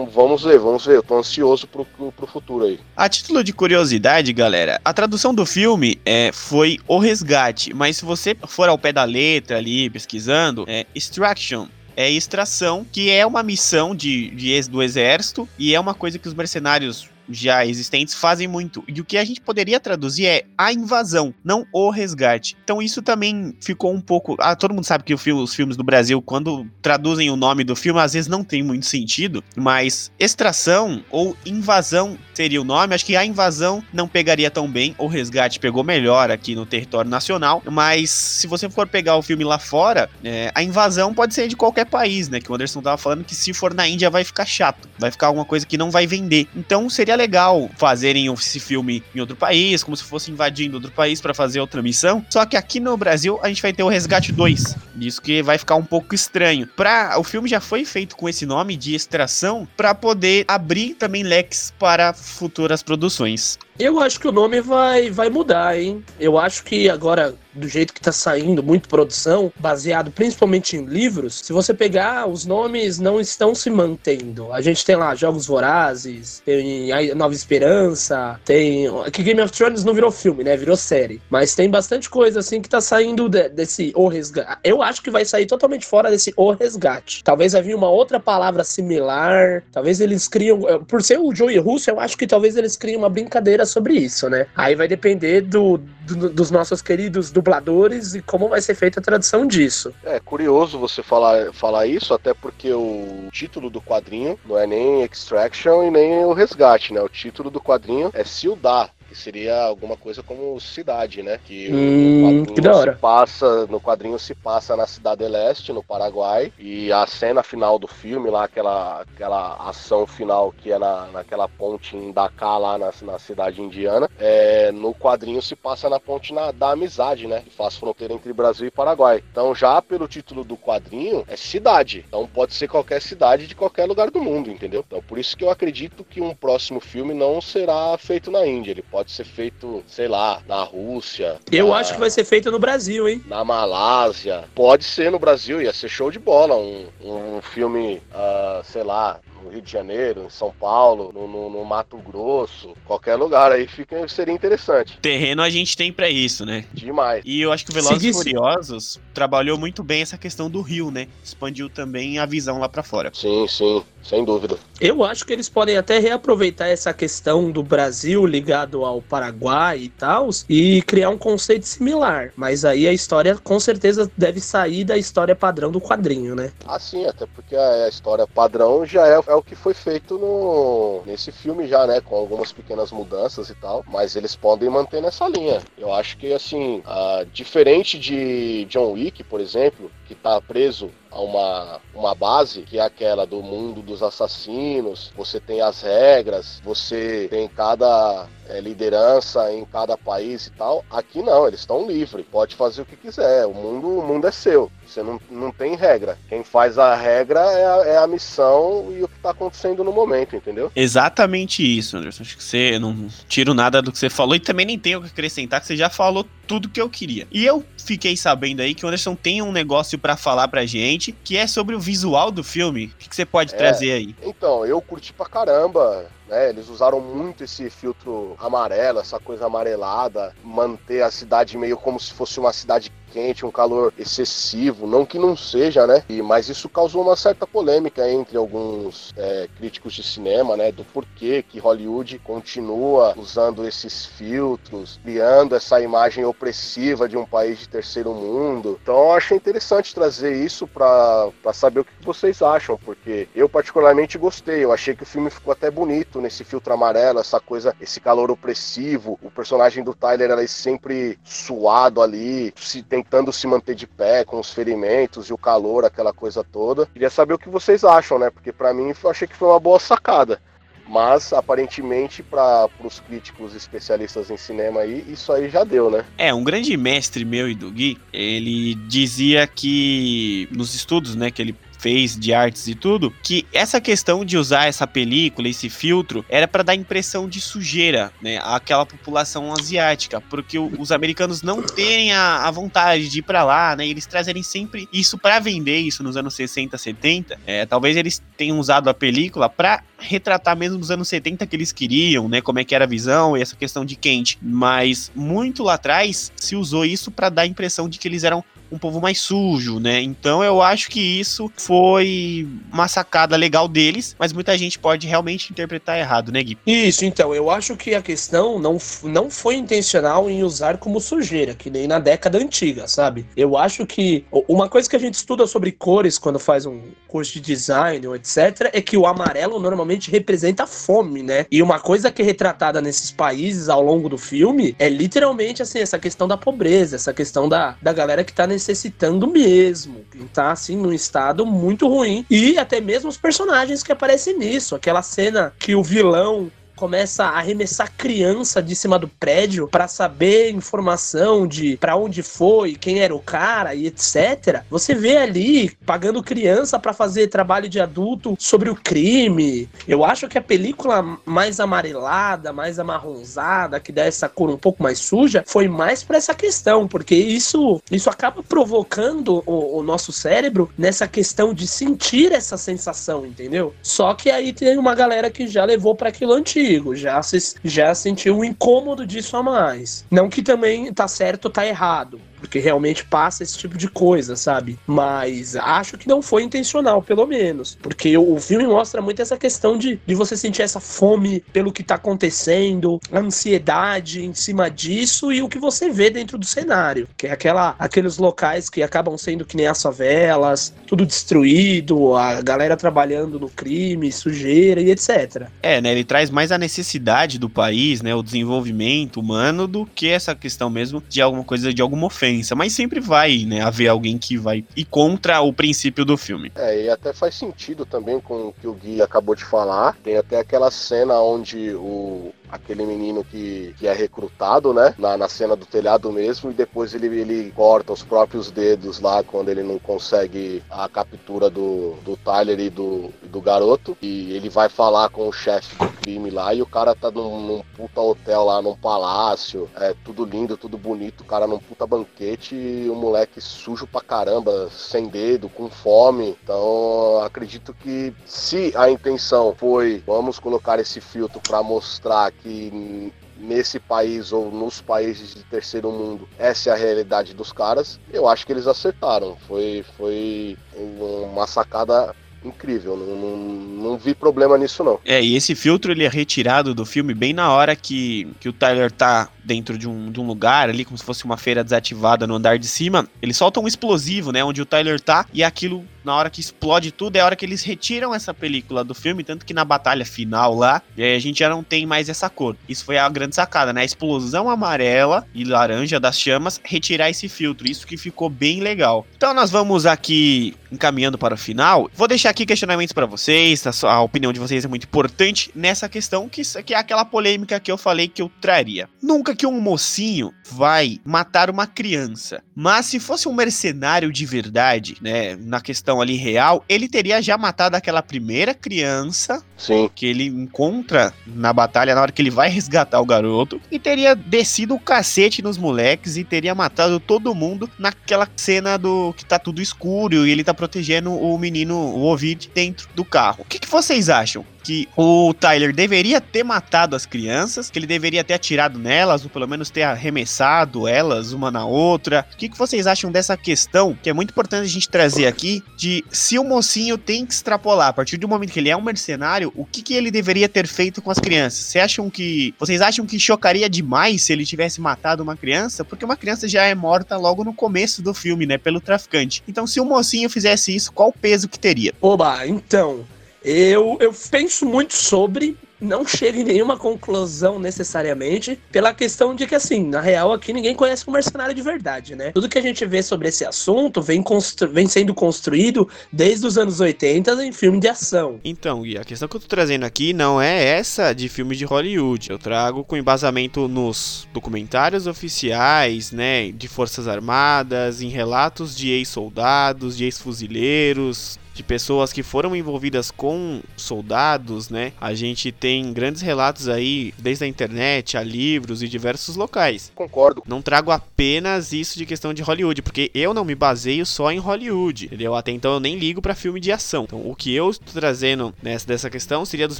vamos ver, vamos ver. Eu tô ansioso pro, pro futuro aí.
A título de curiosidade, galera, a tradução do filme é, foi O Resgate. Mas se você for ao pé da letra ali, pesquisando, é Extraction é extração, que é uma missão de, de do exército e é uma coisa que os mercenários já existentes fazem muito. E o que a gente poderia traduzir é a invasão, não o resgate. Então isso também ficou um pouco. Ah, todo mundo sabe que filme, os filmes do Brasil, quando traduzem o nome do filme, às vezes não tem muito sentido, mas extração ou invasão seria o nome. Acho que a invasão não pegaria tão bem, o resgate pegou melhor aqui no território nacional. Mas se você for pegar o filme lá fora, é, a invasão pode ser de qualquer país, né? Que o Anderson tava falando que se for na Índia vai ficar chato, vai ficar alguma coisa que não vai vender. Então seria legal fazerem esse filme em outro país, como se fosse invadindo outro país para fazer outra missão. Só que aqui no Brasil a gente vai ter o Resgate 2. Isso que vai ficar um pouco estranho. Pra, o filme já foi feito com esse nome de extração para poder abrir também leques para futuras produções.
Eu acho que o nome vai, vai mudar, hein? Eu acho que agora, do jeito que tá saindo, muito produção, baseado principalmente em livros, se você pegar, os nomes não estão se mantendo. A gente tem lá Jogos Vorazes, tem a Nova Esperança, tem. Que Game of Thrones não virou filme, né? Virou série. Mas tem bastante coisa assim que tá saindo de, desse O Resgate. Eu acho que vai sair totalmente fora desse O Resgate. Talvez vai vir uma outra palavra similar. Talvez eles criam. Por ser o Joey Russo, eu acho que talvez eles criem uma brincadeira sobre isso, né? Aí vai depender do, do, dos nossos queridos dubladores e como vai ser feita a tradução disso.
É curioso você falar, falar isso, até porque o título do quadrinho não é nem Extraction e nem o Resgate, né? O título do quadrinho é Ciudad, que seria alguma coisa como cidade, né? Que
hum, da hora.
Se passa, no quadrinho se passa na Cidade Leste, no Paraguai, e a cena final do filme, lá, aquela, aquela ação final que é na, naquela ponte em Dakar, lá na, na cidade indiana, é, no quadrinho se passa na ponte na, da amizade, né? Que faz fronteira entre Brasil e Paraguai. Então, já pelo título do quadrinho, é cidade. Então, pode ser qualquer cidade de qualquer lugar do mundo, entendeu? Então, por isso que eu acredito que um próximo filme não será feito na Índia. Ele pode Pode ser feito, sei lá, na Rússia.
Eu
na,
acho que vai ser feito no Brasil, hein?
Na Malásia. Pode ser no Brasil, ia ser show de bola. Um, um filme, uh, sei lá, no Rio de Janeiro, em São Paulo, no, no, no, Mato Grosso, qualquer lugar aí fica, seria interessante.
Terreno a gente tem para isso, né?
Demais.
E eu acho que o Velozes e Furiosos trabalhou muito bem essa questão do Rio, né? Expandiu também a visão lá para fora.
Sim, sim, sem dúvida.
Eu acho que eles podem até reaproveitar essa questão do Brasil ligado ao Paraguai e tal e criar um conceito similar. Mas aí a história com certeza deve sair da história padrão do quadrinho, né?
Ah, sim, até porque a história padrão já é é o que foi feito no, nesse filme já, né? Com algumas pequenas mudanças e tal. Mas eles podem manter nessa linha. Eu acho que, assim, uh, diferente de John Wick, por exemplo, que tá preso a uma, uma base, que é aquela do mundo dos assassinos, você tem as regras, você tem cada é, liderança em cada país e tal. Aqui não, eles estão livres, pode fazer o que quiser, o mundo, o mundo é seu. Você não, não tem regra. Quem faz a regra é a, é a missão e o que está acontecendo no momento, entendeu?
Exatamente isso, Anderson. Acho que você não tiro nada do que você falou e também nem tenho o que acrescentar, que você já falou tudo que eu queria. E eu fiquei sabendo aí que o Anderson tem um negócio para falar pra gente, que é sobre o visual do filme. O que, que você pode é, trazer aí?
Então, eu curti pra caramba. Né, eles usaram muito esse filtro amarelo, essa coisa amarelada, manter a cidade meio como se fosse uma cidade quente, um calor excessivo, não que não seja, né? E, mas isso causou uma certa polêmica entre alguns é, críticos de cinema, né? Do porquê que Hollywood continua usando esses filtros, criando essa imagem opressiva de um país de terceiro mundo. Então eu achei interessante trazer isso para saber o que vocês acham, porque eu particularmente gostei. Eu achei que o filme ficou até bonito nesse filtro amarelo, essa coisa, esse calor opressivo. O personagem do Tyler era sempre suado ali, se tem tentando se manter de pé com os ferimentos e o calor, aquela coisa toda. Queria saber o que vocês acham, né? Porque para mim eu achei que foi uma boa sacada. Mas aparentemente para os críticos especialistas em cinema aí, isso aí já deu, né?
É, um grande mestre meu e do Gui, ele dizia que nos estudos, né, que ele fez de artes e tudo, que essa questão de usar essa película, esse filtro, era para dar impressão de sujeira, né, àquela população asiática, porque os americanos não terem a, a vontade de ir para lá, né, eles trazerem sempre isso para vender isso nos anos 60, 70. É, talvez eles tenham usado a película para retratar mesmo nos anos 70 que eles queriam, né, como é que era a visão e essa questão de quente, mas muito lá atrás se usou isso para dar a impressão de que eles eram um povo mais sujo, né? Então eu acho que isso foi uma sacada legal deles, mas muita gente pode realmente interpretar errado, né, Gui?
Isso, então, eu acho que a questão não, não foi intencional em usar como sujeira, que nem na década antiga, sabe? Eu acho que uma coisa que a gente estuda sobre cores quando faz um curso de design ou etc, é que o amarelo normalmente representa fome, né? E uma coisa que é retratada nesses países ao longo do filme é literalmente assim, essa questão da pobreza, essa questão da, da galera que tá nesse necessitando mesmo. Tá assim num estado muito ruim. E até mesmo os personagens que aparecem nisso. Aquela cena que o vilão começa a arremessar criança de cima do prédio para saber informação de para onde foi, quem era o cara e etc. Você vê ali pagando criança para fazer trabalho de adulto sobre o crime. Eu acho que a película mais amarelada, mais amarronzada, que dá essa cor um pouco mais suja, foi mais para essa questão, porque isso isso acaba provocando o, o nosso cérebro nessa questão de sentir essa sensação, entendeu? Só que aí tem uma galera que já levou para aquilo antigo contigo, já, se, já sentiu um incômodo disso a mais. Não que também tá certo ou tá errado, porque realmente passa esse tipo de coisa, sabe? Mas acho que não foi intencional, pelo menos. Porque o, filme mostra muito essa questão de, de você sentir essa fome pelo que tá acontecendo, a ansiedade em cima disso e o que você vê dentro do cenário. Que é aquela, aqueles locais que acabam sendo que nem as favelas, tudo destruído, a galera trabalhando no crime, sujeira e etc.
É, né? Ele traz mais a necessidade do país, né? O desenvolvimento humano do que essa questão mesmo de alguma coisa, de alguma ofensa mas sempre vai, né, haver alguém que vai ir contra o princípio do filme.
É, e até faz sentido também com o que o Gui acabou de falar. Tem até aquela cena onde o, aquele menino que, que é recrutado, né? Na, na cena do telhado mesmo, e depois ele, ele corta os próprios dedos lá quando ele não consegue a captura do, do Tyler e do, do garoto. E ele vai falar com o chefe do crime lá e o cara tá num, num puta hotel lá, num palácio, é tudo lindo, tudo bonito, o cara num puta banquete e o moleque sujo pra caramba, sem dedo, com fome. Então, acredito que se a intenção foi vamos colocar esse filtro para mostrar que nesse país ou nos países de terceiro mundo, essa é a realidade dos caras, eu acho que eles acertaram. Foi, foi uma sacada incrível. Não, não, não, vi problema nisso, não.
É, e esse filtro ele é retirado do filme bem na hora que, que o Tyler tá dentro de um, de um lugar ali, como se fosse uma feira desativada no andar de cima. Ele solta um explosivo, né? Onde o Tyler tá, e aquilo, na hora que explode tudo, é a hora que eles retiram essa película do filme, tanto que na batalha final lá, a gente já não tem mais essa cor. Isso foi a grande sacada, né? A explosão amarela e laranja das chamas, retirar esse filtro. Isso que ficou bem legal. Então nós vamos aqui encaminhando para o final. Vou deixar aqui questionamentos para vocês, a, a, opinião de vocês é muito importante nessa questão, que, que é aquela polêmica que eu falei que eu traria. Nunca que um mocinho vai matar uma criança, mas se fosse um mercenário de verdade, né, na questão ali real, ele teria já matado aquela primeira criança
Sim.
que ele encontra na batalha na hora que ele vai resgatar o garoto e teria descido o cacete nos moleques e teria matado todo mundo naquela cena do que tá tudo escuro e ele tá protegendo o menino, o Ovid, dentro do carro. O que, que vocês acham? Que o Tyler deveria ter matado as crianças, que ele deveria ter atirado nelas, ou pelo menos ter arremessado elas uma na outra. O que, que vocês acham dessa questão, que é muito importante a gente trazer aqui, de se o mocinho tem que extrapolar, a partir do momento que ele é um mercenário, o que, que ele deveria ter feito com as crianças? Vocês acham que. Vocês acham que chocaria demais se ele tivesse matado uma criança? Porque uma criança já é morta logo no começo do filme, né? Pelo traficante. Então, se o mocinho fizesse isso, qual o peso que teria?
Oba, então. Eu, eu penso muito sobre, não chego em nenhuma conclusão necessariamente, pela questão de que, assim, na real aqui ninguém conhece um mercenário de verdade, né? Tudo que a gente vê sobre esse assunto vem, vem sendo construído desde os anos 80 em filme de ação.
Então, e a questão que eu tô trazendo aqui não é essa de filmes de Hollywood. Eu trago com embasamento nos documentários oficiais, né, de Forças Armadas, em relatos de ex-soldados, de ex-fuzileiros, de pessoas que foram envolvidas com soldados, né? A gente tem grandes relatos aí, desde a internet, a livros e diversos locais.
Concordo.
Não trago apenas isso de questão de Hollywood, porque eu não me baseio só em Hollywood, entendeu? Até então eu nem ligo para filme de ação. Então, o que eu estou trazendo nessa dessa questão seria dos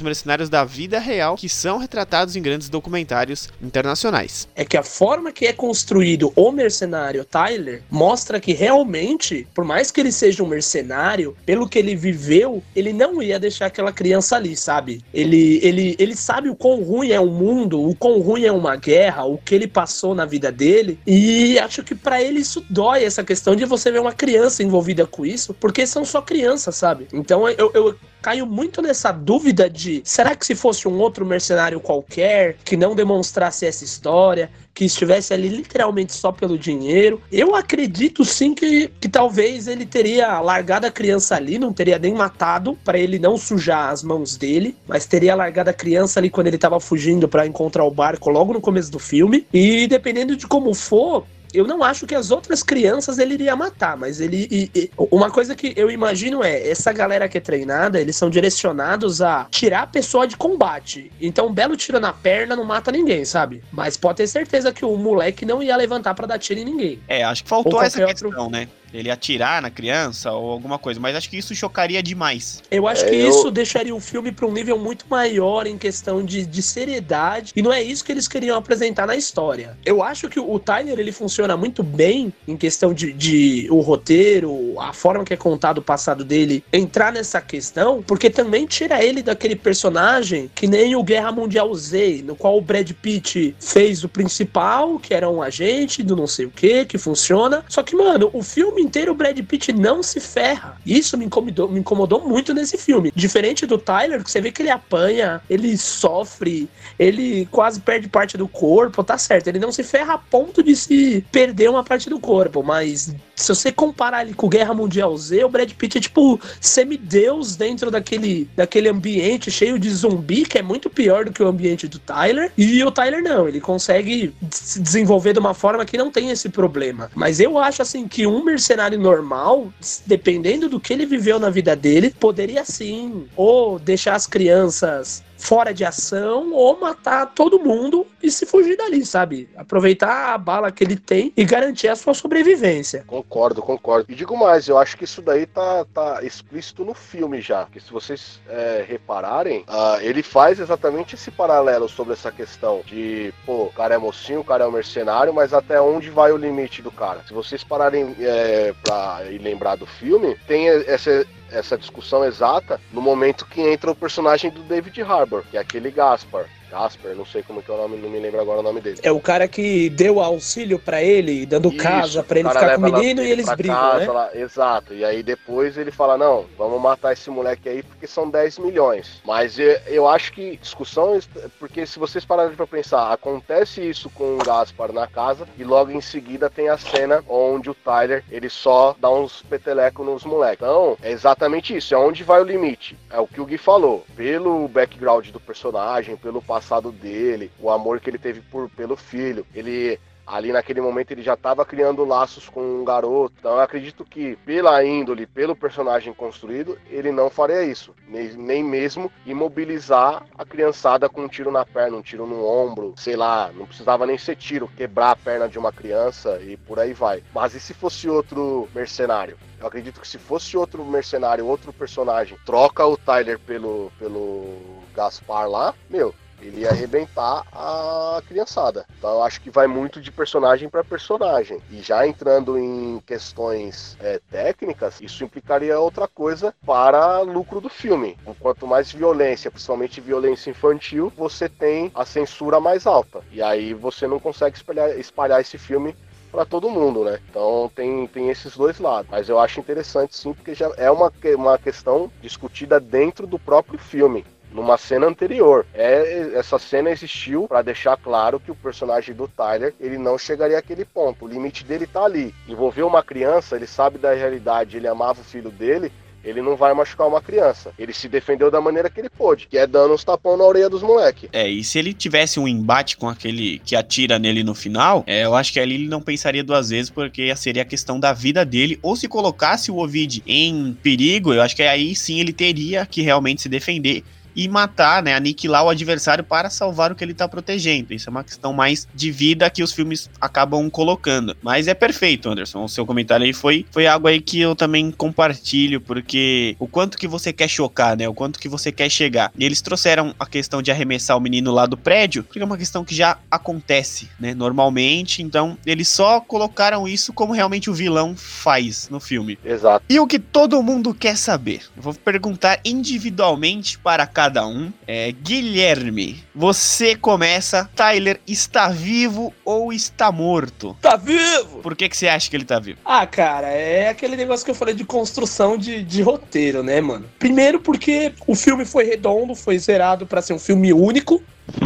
mercenários da vida real que são retratados em grandes documentários internacionais.
É que a forma que é construído o mercenário Tyler mostra que realmente, por mais que ele seja um mercenário, pelo pelo que ele viveu, ele não ia deixar aquela criança ali, sabe? Ele, ele, ele sabe o quão ruim é o mundo, o quão ruim é uma guerra, o que ele passou na vida dele. E acho que para ele isso dói, essa questão de você ver uma criança envolvida com isso, porque são só crianças, sabe? Então eu, eu caio muito nessa dúvida de será que se fosse um outro mercenário qualquer que não demonstrasse essa história, que estivesse ali literalmente só pelo dinheiro, eu acredito sim que, que talvez ele teria largado a criança ali, não teria nem matado para ele não sujar as mãos dele, mas teria largado a criança ali quando ele tava fugindo para encontrar o barco logo no começo do filme. E dependendo de como for, eu não acho que as outras crianças ele iria matar, mas ele. E, e, uma coisa que eu imagino é: essa galera que é treinada, eles são direcionados a tirar a pessoa de combate. Então, um belo tiro na perna não mata ninguém, sabe? Mas pode ter certeza que o moleque não ia levantar para dar tiro em ninguém.
É, acho que faltou essa questão, outro... né? Ele atirar na criança ou alguma coisa, mas acho que isso chocaria demais.
Eu acho é, que eu... isso deixaria o filme para um nível muito maior em questão de, de seriedade, e não é isso que eles queriam apresentar na história. Eu acho que o Tyler ele funciona muito bem em questão de, de o roteiro, a forma que é contado o passado dele, entrar nessa questão, porque também tira ele daquele personagem que nem o Guerra Mundial Z, no qual o Brad Pitt fez o principal, que era um agente do não sei o que, que funciona. Só que, mano, o filme inteiro o Brad Pitt não se ferra. Isso me incomodou, me incomodou muito nesse filme. Diferente do Tyler, que você vê que ele apanha, ele sofre, ele quase perde parte do corpo, tá certo. Ele não se ferra a ponto de se perder uma parte do corpo, mas se você comparar ele com Guerra Mundial Z, o Brad Pitt é tipo semideus dentro daquele, daquele ambiente cheio de zumbi, que é muito pior do que o ambiente do Tyler. E o Tyler não, ele consegue se desenvolver de uma forma que não tem esse problema. Mas eu acho assim que um mercenário normal, dependendo do que ele viveu na vida dele, poderia sim ou deixar as crianças fora de ação ou matar todo mundo e se fugir dali, sabe? Aproveitar a bala que ele tem e garantir a sua sobrevivência.
Concordo, concordo. E digo mais, eu acho que isso daí tá, tá explícito no filme já. Que se vocês é, repararem, uh, ele faz exatamente esse paralelo sobre essa questão de, pô, o cara é mocinho, o cara é um mercenário, mas até onde vai o limite do cara? Se vocês pararem é, pra lembrar do filme, tem essa essa discussão exata no momento que entra o personagem do David Harbour, que é aquele Gaspar. Casper, não sei como que é o nome, não me lembro agora o nome dele.
É o cara que deu auxílio para ele, dando Isso, casa para ele ficar com o menino e eles brigam, casa, né?
Exato. E aí depois ele fala: "Não, vamos matar esse moleque aí porque são 10 milhões". Mas eu, eu acho que discussão porque se vocês pararem para pensar, acontece isso com o Gaspar na casa e logo em seguida tem a cena onde o Tyler, ele só dá uns petelecos nos moleques. Então, é exatamente isso, é onde vai o limite. É o que o Gui falou. Pelo background do personagem, pelo passado passado dele, o amor que ele teve por, pelo filho. Ele ali naquele momento ele já estava criando laços com um garoto. Então eu acredito que pela índole, pelo personagem construído, ele não faria isso, nem, mesmo imobilizar a criançada com um tiro na perna, um tiro no ombro, sei lá, não precisava nem ser tiro, quebrar a perna de uma criança e por aí vai. Mas e se fosse outro mercenário? Eu acredito que se fosse outro mercenário, outro personagem, troca o Tyler pelo pelo Gaspar lá, meu, ele ia arrebentar a criançada. Então eu acho que vai muito de personagem para personagem. E já entrando em questões é, técnicas, isso implicaria outra coisa para lucro do filme. Quanto mais violência, principalmente violência infantil, você tem a censura mais alta. E aí você não consegue espalhar, espalhar esse filme para todo mundo, né? Então tem, tem esses dois lados. Mas eu acho interessante sim, porque já é uma, uma questão discutida dentro do próprio filme numa cena anterior. É, essa cena existiu para deixar claro que o personagem do Tyler ele não chegaria àquele ponto. O limite dele tá ali. Envolver uma criança, ele sabe da realidade, ele amava o filho dele, ele não vai machucar uma criança. Ele se defendeu da maneira que ele pôde, que é dando uns tapão na orelha dos moleques.
É, e se ele tivesse um embate com aquele que atira nele no final, é, eu acho que ali ele não pensaria duas vezes, porque seria a questão da vida dele. Ou se colocasse o Ovid em perigo, eu acho que aí sim ele teria que realmente se defender e matar, né, aniquilar o adversário para salvar o que ele tá protegendo. Isso é uma questão mais de vida que os filmes acabam colocando. Mas é perfeito, Anderson. O seu comentário aí foi, foi algo aí que eu também compartilho, porque o quanto que você quer chocar, né, o quanto que você quer chegar. E eles trouxeram a questão de arremessar o menino lá do prédio, porque é uma questão que já acontece, né, normalmente. Então, eles só colocaram isso como realmente o vilão faz no filme.
Exato.
E o que todo mundo quer saber? Eu vou perguntar individualmente para cada cada um. É, Guilherme, você começa. Tyler está vivo ou está morto?
Tá vivo!
Por que, que você acha que ele tá vivo?
Ah, cara, é aquele negócio que eu falei de construção de, de roteiro, né, mano? Primeiro porque o filme foi redondo, foi zerado para ser um filme único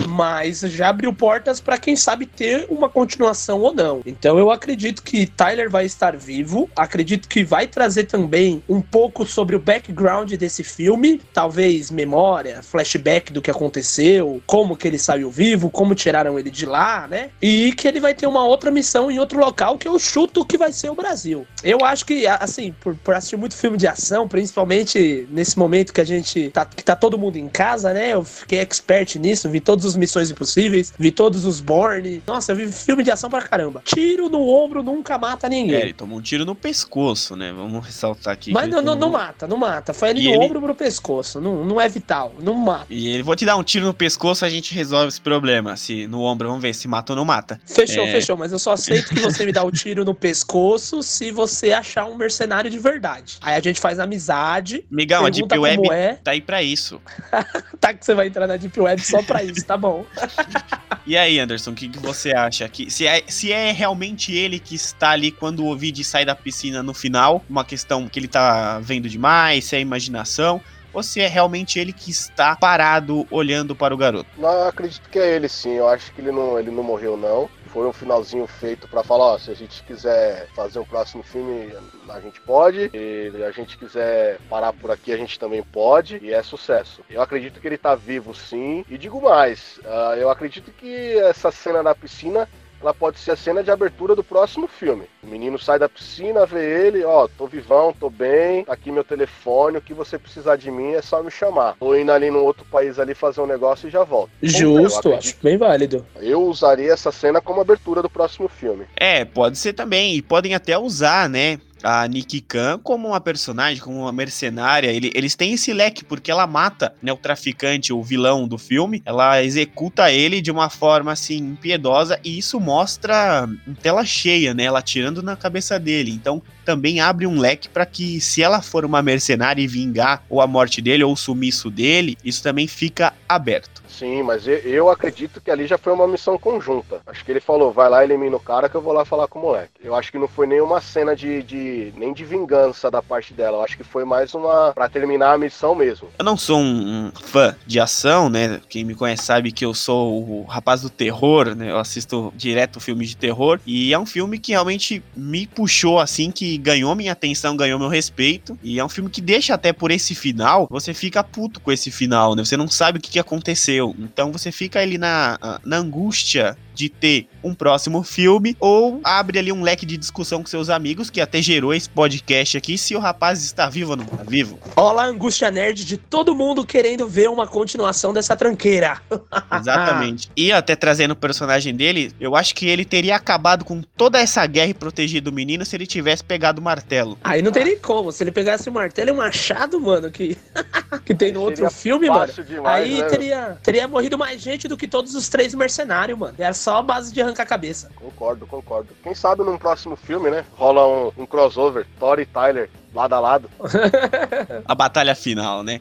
mas já abriu portas para quem sabe ter uma continuação ou não. Então eu acredito que Tyler vai estar vivo, acredito que vai trazer também um pouco sobre o background desse filme, talvez memória, flashback do que aconteceu, como que ele saiu vivo, como tiraram ele de lá, né? E que ele vai ter uma outra missão em outro local que eu chuto que vai ser o Brasil. Eu acho que, assim, por, por assistir muito filme de ação, principalmente nesse momento que a gente tá, que tá todo mundo em casa, né? Eu fiquei expert nisso, vi todos os Missões Impossíveis, vi todos os Borne. Nossa, eu vi filme de ação pra caramba. Tiro no ombro nunca mata ninguém. É,
ele tomou um tiro no pescoço, né? Vamos ressaltar aqui.
Mas não, tomou... não, mata, não mata. Foi ali e no ele... ombro pro pescoço. Não, não é vital, não mata.
E ele, vou te dar um tiro no pescoço, a gente resolve esse problema. Se no ombro, vamos ver se mata ou não mata.
Fechou, é... fechou. Mas eu só aceito que você me dá o um tiro no pescoço se você achar um mercenário de verdade. Aí a gente faz amizade.
Migão, a Deep Web é. tá aí pra isso. (laughs)
tá que você vai entrar na Deep Web só pra isso, tá bom bom.
e aí, Anderson, o que, que você acha? Que, se, é, se é realmente ele que está ali quando o Ovid sai da piscina no final, uma questão que ele tá vendo demais, se é imaginação, ou se é realmente ele que está parado olhando para o garoto?
Não, acredito que é ele sim. Eu acho que ele não, ele não morreu, não foi um finalzinho feito para falar, ó, se a gente quiser fazer um próximo filme, a gente pode. E a gente quiser parar por aqui, a gente também pode. E é sucesso. Eu acredito que ele tá vivo sim. E digo mais, uh, eu acredito que essa cena da piscina ela pode ser a cena de abertura do próximo filme. O menino sai da piscina, vê ele, ó, tô vivão, tô bem, tá aqui meu telefone, o que você precisar de mim é só me chamar. Tô indo ali num outro país ali fazer um negócio e já volto.
Justo, acho bem válido.
Eu usaria essa cena como abertura do próximo filme.
É, pode ser também, e podem até usar, né? A Nikki Khan como uma personagem, como uma mercenária. Ele, eles têm esse leque, porque ela mata né, o traficante, o vilão do filme. Ela executa ele de uma forma assim, impiedosa, e isso mostra em tela cheia, né? Ela tirando na cabeça dele. Então também abre um leque para que, se ela for uma mercenária e vingar ou a morte dele ou o sumiço dele, isso também fica aberto.
Sim, mas eu acredito que ali já foi uma missão conjunta. Acho que ele falou, vai lá, elimina o cara que eu vou lá falar com o moleque. Eu acho que não foi nenhuma cena de, de nem de vingança da parte dela. Eu acho que foi mais uma para terminar a missão mesmo.
Eu não sou um, um, fã de ação, né? Quem me conhece sabe que eu sou o rapaz do terror, né? Eu assisto direto filmes de terror e é um filme que realmente me puxou assim, que ganhou minha atenção, ganhou meu respeito. E é um filme que deixa até por esse final, você fica puto com esse final, né? Você não sabe o que, aconteceu. Então você fica ali na, na angústia de ter um próximo filme, ou abre ali um leque de discussão com seus amigos, que até gerou esse podcast aqui, se o rapaz está vivo ou não está vivo.
Olha a angústia nerd de todo mundo querendo ver uma continuação dessa tranqueira. (laughs)
Exatamente. E até trazendo o personagem dele, eu acho que ele teria acabado com toda essa guerra e protegido o menino se ele tivesse pegado o martelo.
Aí não teria como. Se ele pegasse o martelo e o machado, mano, que, (laughs) que tem no outro filme, mano. Demais, aí né? teria, teria morrido mais gente do que todos os três mercenários, mano. Era só a base de arrancar a cabeça.
Concordo, concordo. Quem sabe num próximo filme, né? Rola um, um crossover, Thor e Tyler lado a lado. (laughs)
a batalha final, né?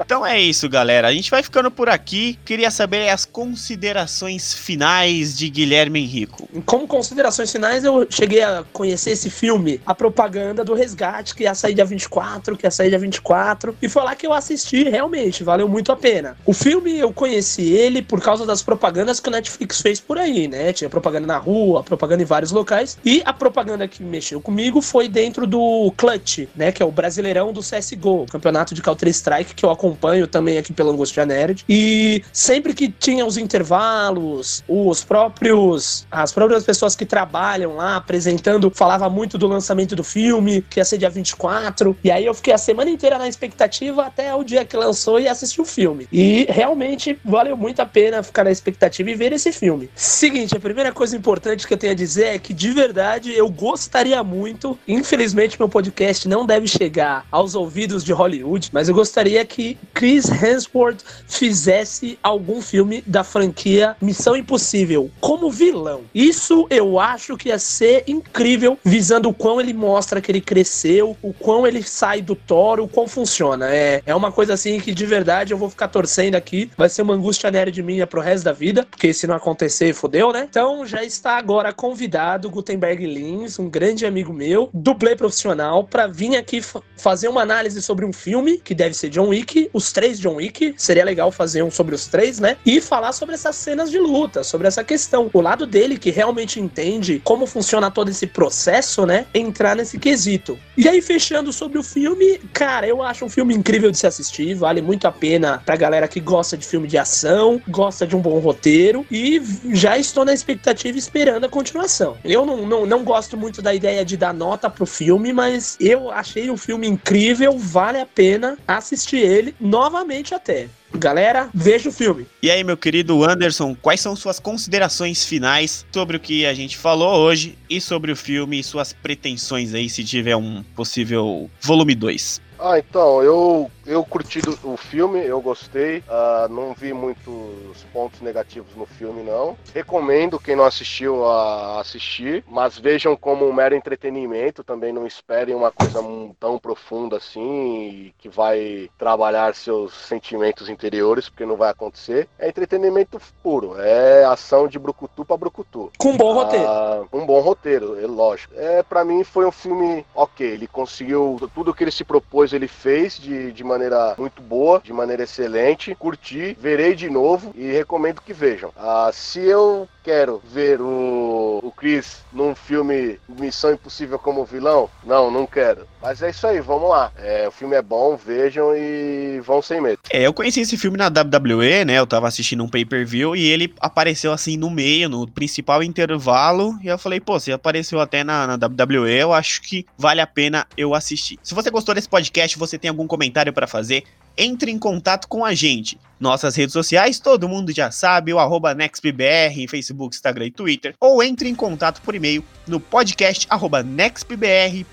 então é isso, galera. A gente vai ficando por aqui. Queria saber as considerações finais de Guilherme Henrico.
Como considerações finais, eu cheguei a conhecer esse filme, a propaganda do Resgate, que ia sair dia 24, que ia sair dia 24, e foi lá que eu assisti, realmente, valeu muito a pena. O filme, eu conheci ele por causa das propagandas que o Netflix fez por aí, né? Tinha propaganda na rua, propaganda em vários locais, e a propaganda que mexeu comigo foi dentro do Clutch, né? Que é o Brasileirão do CSGO, campeonato de Counter-Strike, que eu acompanho também aqui pela Angústia Nerd. E sempre que tinha os intervalos, os próprios. As próprias pessoas que trabalham lá apresentando, falava muito do lançamento do filme, que ia ser dia 24. E aí eu fiquei a semana inteira na expectativa até o dia que lançou e assisti o filme. E realmente valeu muito a pena ficar na expectativa e ver esse filme. Seguinte, a primeira coisa importante que eu tenho a dizer é que de verdade eu gostaria muito, infelizmente meu podcast não deve chegar aos ouvidos de Hollywood, mas eu gostaria que Chris Hemsworth fizesse algum filme da franquia Missão Impossível como vilão. Isso eu acho que ia ser incrível, visando o quão ele mostra que ele cresceu, o quão ele sai do Thor, o quão funciona. É, é uma coisa assim que de verdade eu vou ficar torcendo aqui. Vai ser uma angústia nerd minha pro resto da vida, porque se não acontecer, fodeu, né? Então já está agora convidado Gutenberg Lins, um grande amigo meu, dublê profissional, para vim aqui fazer uma análise sobre um filme que deve ser John Wick, os três John Wick. Seria legal fazer um sobre os três, né? E falar sobre essas cenas de luta, sobre essa questão. O lado dele que realmente entende como funciona todo esse processo, né? Entrar nesse quesito. E aí, fechando sobre o filme, cara, eu acho um filme incrível de se assistir. Vale muito a pena pra galera que gosta de filme de ação, gosta de um bom roteiro. E já estou na expectativa esperando a continuação. Eu não, não, não gosto muito da ideia de dar nota pro filme, mas eu achei um filme incrível, vale a pena assistir ele novamente até. Galera, veja o filme.
E aí, meu querido Anderson, quais são suas considerações finais sobre o que a gente falou hoje e sobre o filme e suas pretensões aí se tiver um possível volume 2?
Ah, então, eu, eu curti o filme, eu gostei. Uh, não vi muitos pontos negativos no filme, não. Recomendo quem não assistiu a assistir, mas vejam como um mero entretenimento. Também não esperem uma coisa tão profunda assim, que vai trabalhar seus sentimentos interiores, porque não vai acontecer. É entretenimento puro, é ação de brucutu pra brucutu.
Com um bom roteiro.
Uh, um bom roteiro, é lógico. É, para mim foi um filme ok, ele conseguiu tudo que ele se propôs ele fez de, de maneira muito boa, de maneira excelente. Curti, verei de novo e recomendo que vejam. Ah, se eu quero ver o, o Chris num filme Missão Impossível como vilão, não, não quero. Mas é isso aí, vamos lá. É, o filme é bom, vejam e vão sem medo.
É, eu conheci esse filme na WWE, né? Eu tava assistindo um pay-per-view e ele apareceu assim no meio, no principal intervalo. E eu falei, pô, se apareceu até na, na WWE, eu acho que vale a pena eu assistir. Se você gostou desse podcast, você tem algum comentário para fazer, entre em contato com a gente. Nossas redes sociais, todo mundo já sabe, o arroba NextBR Facebook, Instagram e Twitter. Ou entre em contato por e-mail no podcast arroba nextbr.com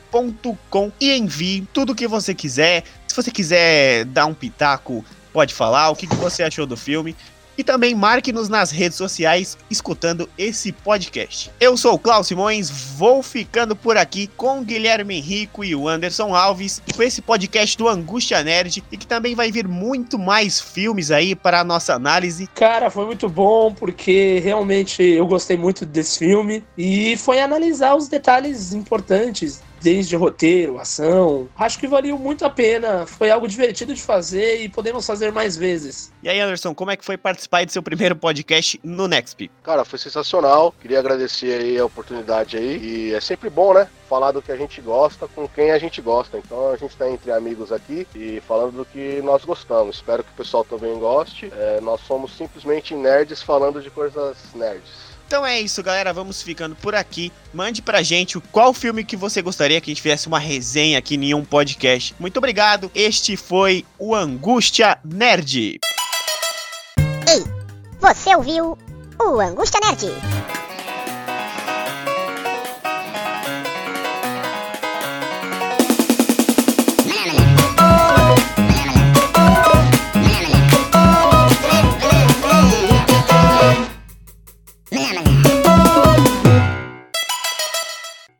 e envie tudo o que você quiser. Se você quiser dar um pitaco, pode falar o que, que você achou do filme. E também marque-nos nas redes sociais escutando esse podcast. Eu sou o Klaus Simões, vou ficando por aqui com o Guilherme Henrico e o Anderson Alves com esse podcast do Angústia Nerd e que também vai vir muito mais filmes aí para a nossa análise.
Cara, foi muito bom porque realmente eu gostei muito desse filme e foi analisar os detalhes importantes desde roteiro, ação. Acho que valeu muito a pena. Foi algo divertido de fazer e podemos fazer mais vezes.
E aí, Anderson, como é que foi participar do seu primeiro podcast no Nexp?
Cara, foi sensacional. Queria agradecer aí a oportunidade aí. E é sempre bom, né? Falar do que a gente gosta com quem a gente gosta. Então a gente tá entre amigos aqui e falando do que nós gostamos. Espero que o pessoal também goste. É, nós somos simplesmente nerds falando de coisas nerds.
Então é isso, galera. Vamos ficando por aqui. Mande pra gente qual filme que você gostaria que a gente fizesse uma resenha aqui em um podcast. Muito obrigado. Este foi o Angústia Nerd.
Ei, você ouviu o Angústia Nerd?